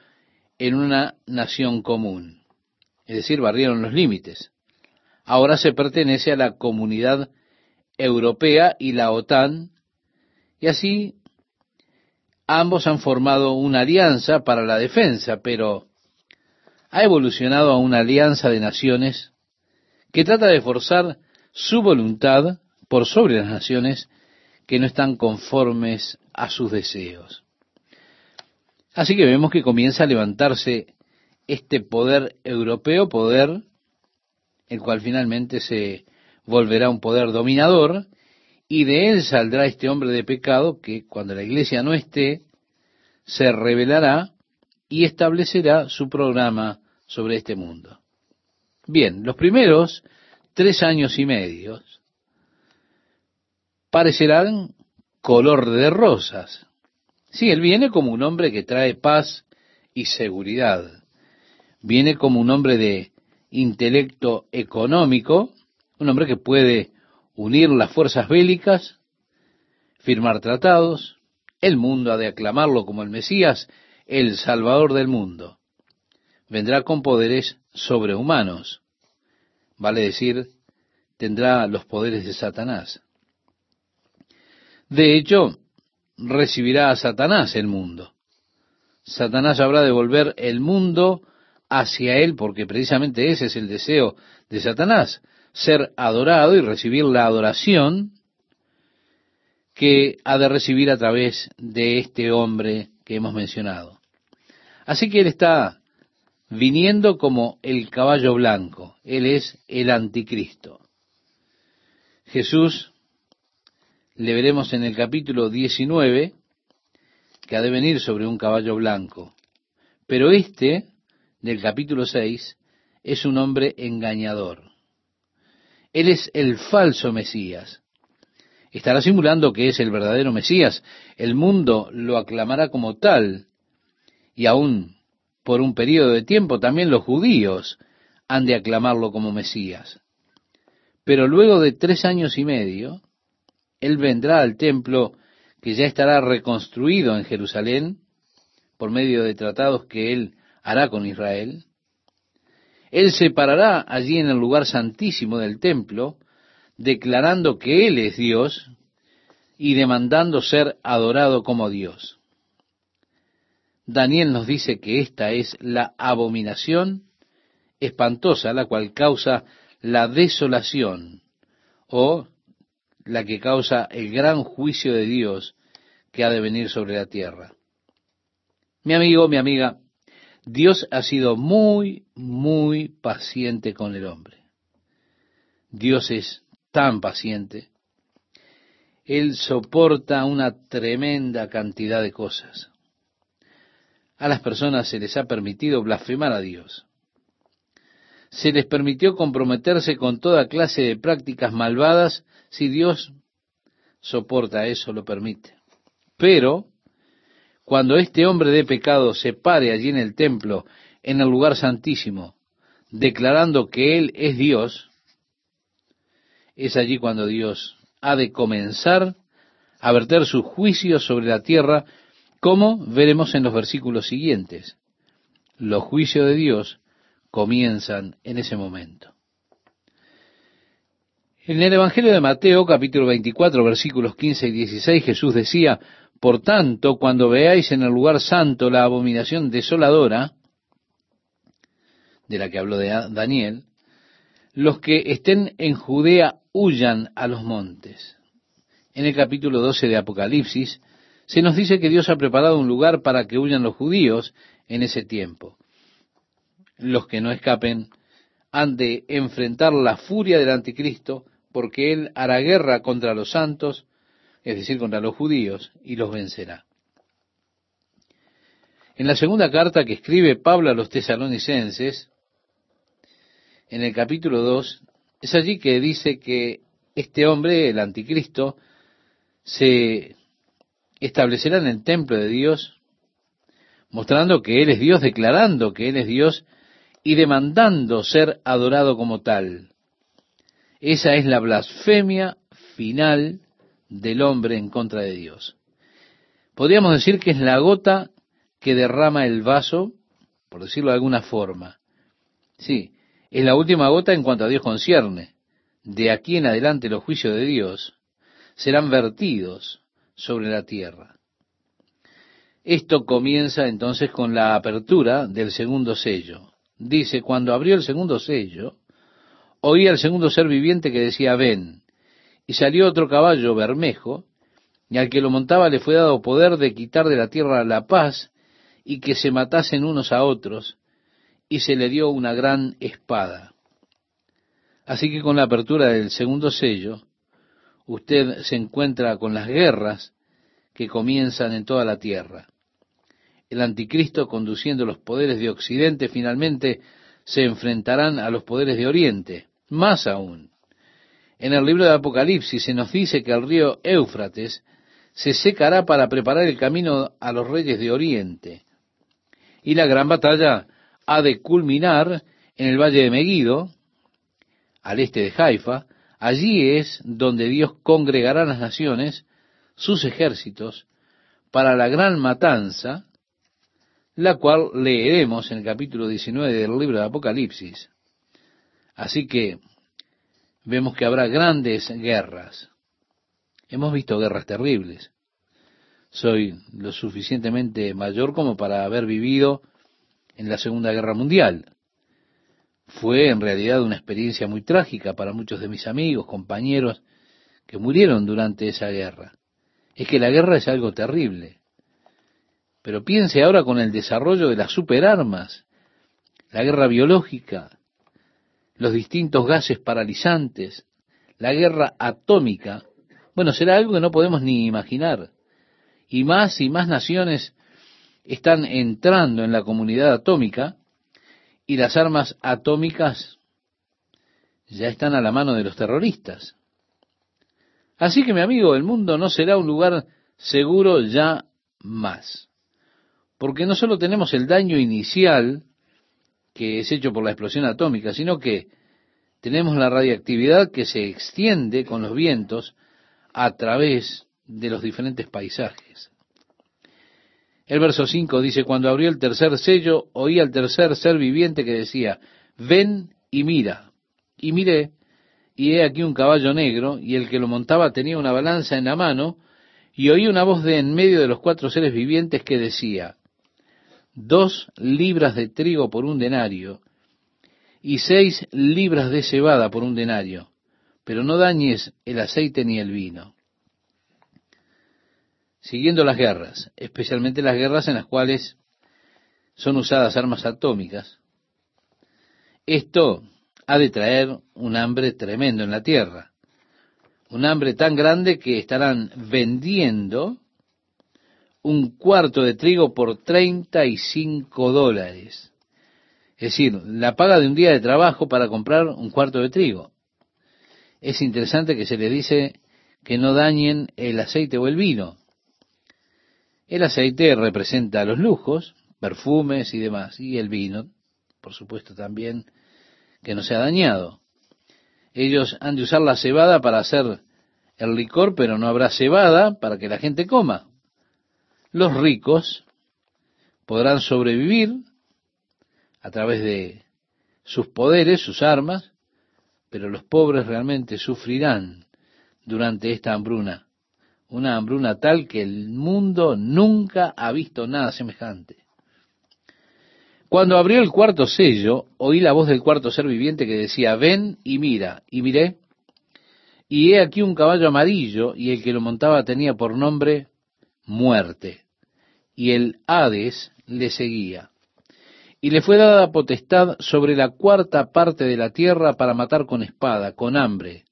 en una nación común. Es decir, barrieron los límites. Ahora se pertenece a la comunidad europea y la OTAN, y así ambos han formado una alianza para la defensa, pero ha evolucionado a una alianza de naciones que trata de forzar su voluntad por sobre las naciones que no están conformes a sus deseos. Así que vemos que comienza a levantarse este poder europeo, poder el cual finalmente se volverá un poder dominador, y de él saldrá este hombre de pecado que cuando la iglesia no esté, se revelará y establecerá su programa sobre este mundo. Bien, los primeros tres años y medio parecerán color de rosas, Sí, él viene como un hombre que trae paz y seguridad. Viene como un hombre de intelecto económico, un hombre que puede unir las fuerzas bélicas, firmar tratados, el mundo ha de aclamarlo como el Mesías, el Salvador del mundo. Vendrá con poderes sobrehumanos, vale decir, tendrá los poderes de Satanás. De hecho, recibirá a Satanás el mundo. Satanás habrá de volver el mundo hacia él, porque precisamente ese es el deseo de Satanás, ser adorado y recibir la adoración que ha de recibir a través de este hombre que hemos mencionado. Así que él está viniendo como el caballo blanco, él es el anticristo. Jesús le veremos en el capítulo 19 que ha de venir sobre un caballo blanco. Pero este, del capítulo 6, es un hombre engañador. Él es el falso Mesías. Estará simulando que es el verdadero Mesías. El mundo lo aclamará como tal. Y aún por un periodo de tiempo también los judíos han de aclamarlo como Mesías. Pero luego de tres años y medio, él vendrá al templo que ya estará reconstruido en Jerusalén por medio de tratados que Él hará con Israel. Él se parará allí en el lugar santísimo del templo, declarando que Él es Dios y demandando ser adorado como Dios. Daniel nos dice que esta es la abominación espantosa, la cual causa la desolación o la que causa el gran juicio de Dios que ha de venir sobre la tierra. Mi amigo, mi amiga, Dios ha sido muy, muy paciente con el hombre. Dios es tan paciente. Él soporta una tremenda cantidad de cosas. A las personas se les ha permitido blasfemar a Dios. se les permitió comprometerse con toda clase de prácticas malvadas si Dios soporta eso, lo permite. Pero, cuando este hombre de pecado se pare allí en el templo, en el lugar santísimo, declarando que Él es Dios, es allí cuando Dios ha de comenzar a verter su juicio sobre la tierra, como veremos en los versículos siguientes. Los juicios de Dios comienzan en ese momento. En el Evangelio de Mateo, capítulo 24, versículos 15 y 16, Jesús decía, Por tanto, cuando veáis en el lugar santo la abominación desoladora, de la que habló de Daniel, los que estén en Judea huyan a los montes. En el capítulo 12 de Apocalipsis se nos dice que Dios ha preparado un lugar para que huyan los judíos en ese tiempo. Los que no escapen han de enfrentar la furia del anticristo porque él hará guerra contra los santos, es decir, contra los judíos, y los vencerá. En la segunda carta que escribe Pablo a los tesalonicenses, en el capítulo 2, es allí que dice que este hombre, el anticristo, se establecerá en el templo de Dios, mostrando que Él es Dios, declarando que Él es Dios y demandando ser adorado como tal. Esa es la blasfemia final del hombre en contra de Dios. Podríamos decir que es la gota que derrama el vaso, por decirlo de alguna forma. Sí, es la última gota en cuanto a Dios concierne. De aquí en adelante los juicios de Dios serán vertidos sobre la tierra. Esto comienza entonces con la apertura del segundo sello. Dice, cuando abrió el segundo sello, oí al segundo ser viviente que decía, ven, y salió otro caballo bermejo, y al que lo montaba le fue dado poder de quitar de la tierra la paz y que se matasen unos a otros, y se le dio una gran espada. Así que con la apertura del segundo sello, usted se encuentra con las guerras que comienzan en toda la tierra. El anticristo conduciendo los poderes de Occidente finalmente se enfrentarán a los poderes de Oriente. Más aún, en el libro de Apocalipsis se nos dice que el río Éufrates se secará para preparar el camino a los reyes de Oriente. Y la gran batalla ha de culminar en el valle de Meguido, al este de Haifa. Allí es donde Dios congregará las naciones, sus ejércitos, para la gran matanza, la cual leeremos en el capítulo 19 del libro de Apocalipsis. Así que vemos que habrá grandes guerras. Hemos visto guerras terribles. Soy lo suficientemente mayor como para haber vivido en la Segunda Guerra Mundial. Fue en realidad una experiencia muy trágica para muchos de mis amigos, compañeros, que murieron durante esa guerra. Es que la guerra es algo terrible. Pero piense ahora con el desarrollo de las superarmas, la guerra biológica, los distintos gases paralizantes, la guerra atómica. Bueno, será algo que no podemos ni imaginar. Y más y más naciones están entrando en la comunidad atómica y las armas atómicas ya están a la mano de los terroristas. Así que mi amigo, el mundo no será un lugar seguro ya más. Porque no solo tenemos el daño inicial que es hecho por la explosión atómica, sino que tenemos la radiactividad que se extiende con los vientos a través de los diferentes paisajes. El verso 5 dice, cuando abrió el tercer sello, oí al tercer ser viviente que decía, ven y mira. Y miré, y he aquí un caballo negro, y el que lo montaba tenía una balanza en la mano, y oí una voz de en medio de los cuatro seres vivientes que decía, dos libras de trigo por un denario, y seis libras de cebada por un denario, pero no dañes el aceite ni el vino siguiendo las guerras, especialmente las guerras en las cuales son usadas armas atómicas, esto ha de traer un hambre tremendo en la tierra. Un hambre tan grande que estarán vendiendo un cuarto de trigo por 35 dólares. Es decir, la paga de un día de trabajo para comprar un cuarto de trigo. Es interesante que se le dice que no dañen el aceite o el vino. El aceite representa los lujos, perfumes y demás, y el vino, por supuesto también, que no sea dañado. Ellos han de usar la cebada para hacer el licor, pero no habrá cebada para que la gente coma. Los ricos podrán sobrevivir a través de sus poderes, sus armas, pero los pobres realmente sufrirán durante esta hambruna, una hambruna tal que el mundo nunca ha visto nada semejante. Cuando abrió el cuarto sello, oí la voz del cuarto ser viviente que decía, ven y mira, y miré, y he aquí un caballo amarillo, y el que lo montaba tenía por nombre muerte, y el Hades le seguía. Y le fue dada potestad sobre la cuarta parte de la tierra para matar con espada, con hambre,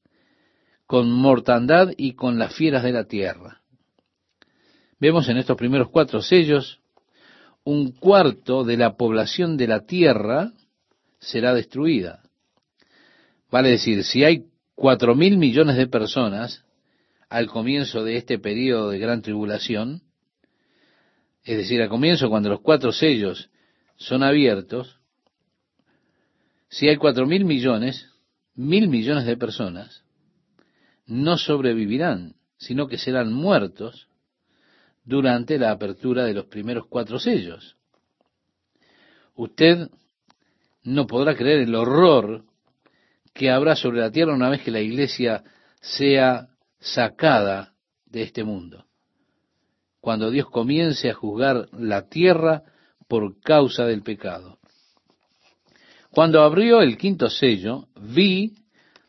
con mortandad y con las fieras de la tierra. Vemos en estos primeros cuatro sellos, un cuarto de la población de la tierra será destruida. Vale decir, si hay cuatro mil millones de personas al comienzo de este periodo de gran tribulación, es decir, al comienzo cuando los cuatro sellos son abiertos, si hay cuatro mil millones, mil millones de personas no sobrevivirán, sino que serán muertos durante la apertura de los primeros cuatro sellos. Usted no podrá creer el horror que habrá sobre la tierra una vez que la iglesia sea sacada de este mundo. Cuando Dios comience a juzgar la tierra por causa del pecado. Cuando abrió el quinto sello, vi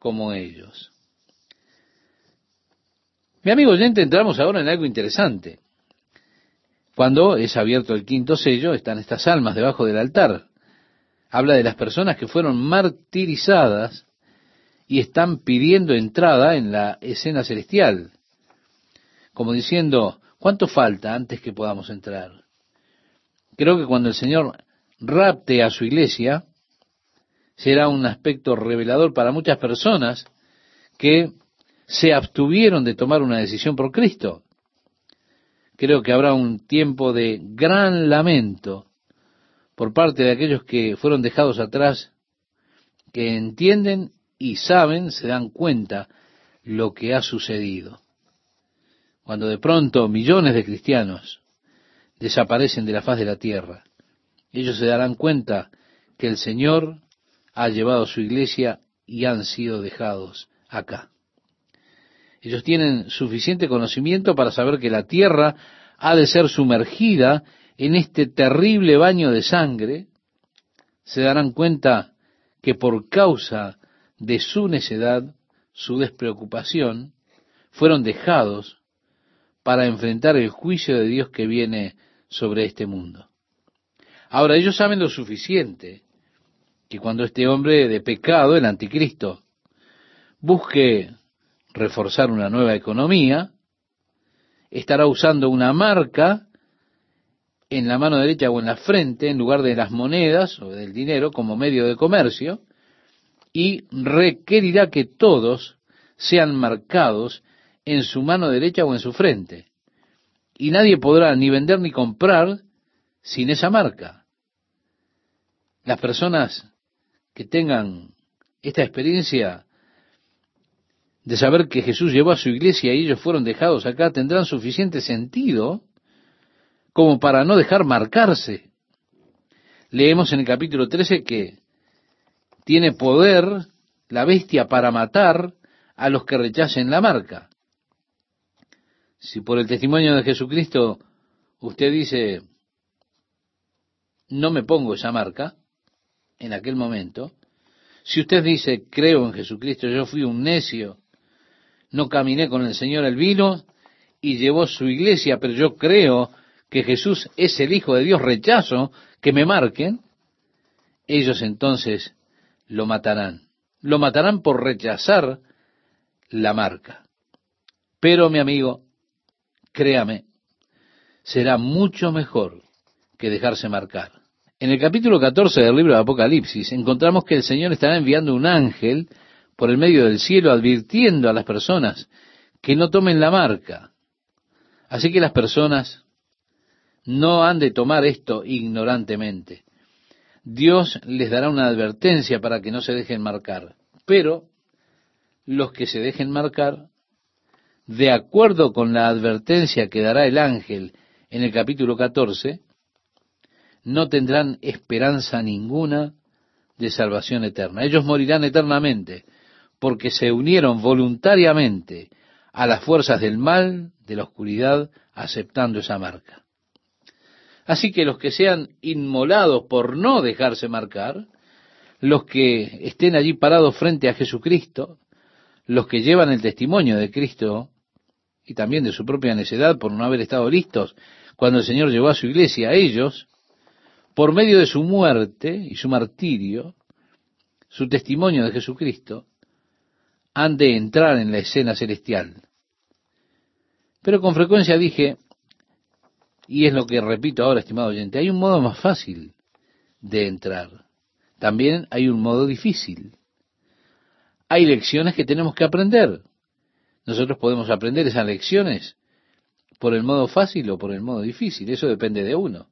como ellos. Mi amigo oyente, entramos ahora en algo interesante. Cuando es abierto el quinto sello, están estas almas debajo del altar. Habla de las personas que fueron martirizadas y están pidiendo entrada en la escena celestial. Como diciendo, ¿cuánto falta antes que podamos entrar? Creo que cuando el Señor rapte a su iglesia, será un aspecto revelador para muchas personas que se abstuvieron de tomar una decisión por Cristo. Creo que habrá un tiempo de gran lamento por parte de aquellos que fueron dejados atrás, que entienden y saben, se dan cuenta lo que ha sucedido. Cuando de pronto millones de cristianos desaparecen de la faz de la tierra. Ellos se darán cuenta que el Señor ha llevado su iglesia y han sido dejados acá. Ellos tienen suficiente conocimiento para saber que la tierra ha de ser sumergida en este terrible baño de sangre. Se darán cuenta que por causa de su necedad, su despreocupación, fueron dejados para enfrentar el juicio de Dios que viene sobre este mundo. Ahora, ellos saben lo suficiente que cuando este hombre de pecado, el anticristo, busque reforzar una nueva economía, estará usando una marca en la mano derecha o en la frente en lugar de las monedas o del dinero como medio de comercio y requerirá que todos sean marcados en su mano derecha o en su frente y nadie podrá ni vender ni comprar sin esa marca. Las personas que tengan esta experiencia de saber que Jesús llevó a su iglesia y ellos fueron dejados acá, tendrán suficiente sentido como para no dejar marcarse. Leemos en el capítulo 13 que tiene poder la bestia para matar a los que rechacen la marca. Si por el testimonio de Jesucristo usted dice, no me pongo esa marca, en aquel momento, si usted dice, creo en Jesucristo, yo fui un necio, no caminé con el Señor, el vino y llevó su iglesia, pero yo creo que Jesús es el Hijo de Dios, rechazo que me marquen, ellos entonces lo matarán. Lo matarán por rechazar la marca. Pero mi amigo, créame, será mucho mejor que dejarse marcar. En el capítulo 14 del libro de Apocalipsis encontramos que el Señor estará enviando un ángel por el medio del cielo advirtiendo a las personas que no tomen la marca. Así que las personas no han de tomar esto ignorantemente. Dios les dará una advertencia para que no se dejen marcar. Pero los que se dejen marcar, de acuerdo con la advertencia que dará el ángel en el capítulo 14, no tendrán esperanza ninguna de salvación eterna. Ellos morirán eternamente porque se unieron voluntariamente a las fuerzas del mal, de la oscuridad, aceptando esa marca. Así que los que sean inmolados por no dejarse marcar, los que estén allí parados frente a Jesucristo, los que llevan el testimonio de Cristo y también de su propia necedad por no haber estado listos cuando el Señor llevó a su iglesia a ellos, por medio de su muerte y su martirio, su testimonio de Jesucristo, han de entrar en la escena celestial. Pero con frecuencia dije, y es lo que repito ahora, estimado oyente, hay un modo más fácil de entrar. También hay un modo difícil. Hay lecciones que tenemos que aprender. Nosotros podemos aprender esas lecciones por el modo fácil o por el modo difícil. Eso depende de uno.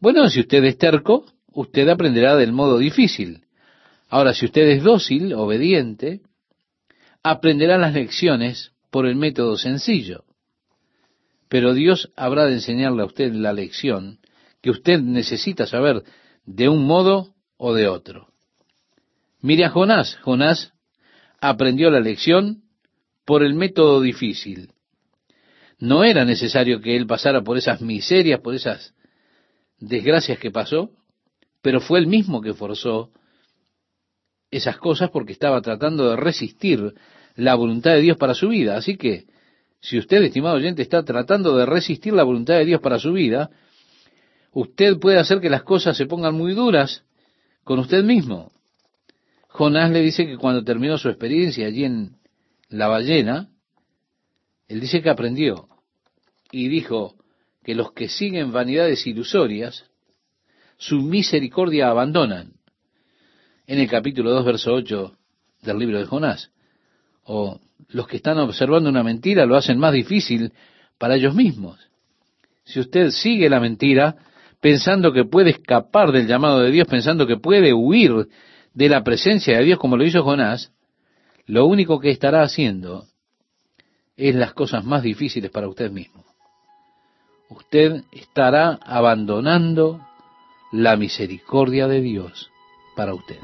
Bueno, si usted es terco, usted aprenderá del modo difícil. Ahora, si usted es dócil, obediente, aprenderá las lecciones por el método sencillo. Pero Dios habrá de enseñarle a usted la lección que usted necesita saber de un modo o de otro. Mire a Jonás. Jonás aprendió la lección por el método difícil. No era necesario que él pasara por esas miserias, por esas desgracias que pasó, pero fue él mismo que forzó esas cosas porque estaba tratando de resistir la voluntad de Dios para su vida. Así que, si usted, estimado oyente, está tratando de resistir la voluntad de Dios para su vida, usted puede hacer que las cosas se pongan muy duras con usted mismo. Jonás le dice que cuando terminó su experiencia allí en la ballena, él dice que aprendió y dijo que los que siguen vanidades ilusorias, su misericordia abandonan. En el capítulo 2, verso 8 del libro de Jonás. O los que están observando una mentira lo hacen más difícil para ellos mismos. Si usted sigue la mentira, pensando que puede escapar del llamado de Dios, pensando que puede huir de la presencia de Dios como lo hizo Jonás, lo único que estará haciendo es las cosas más difíciles para usted mismo. Usted estará abandonando la misericordia de Dios para usted.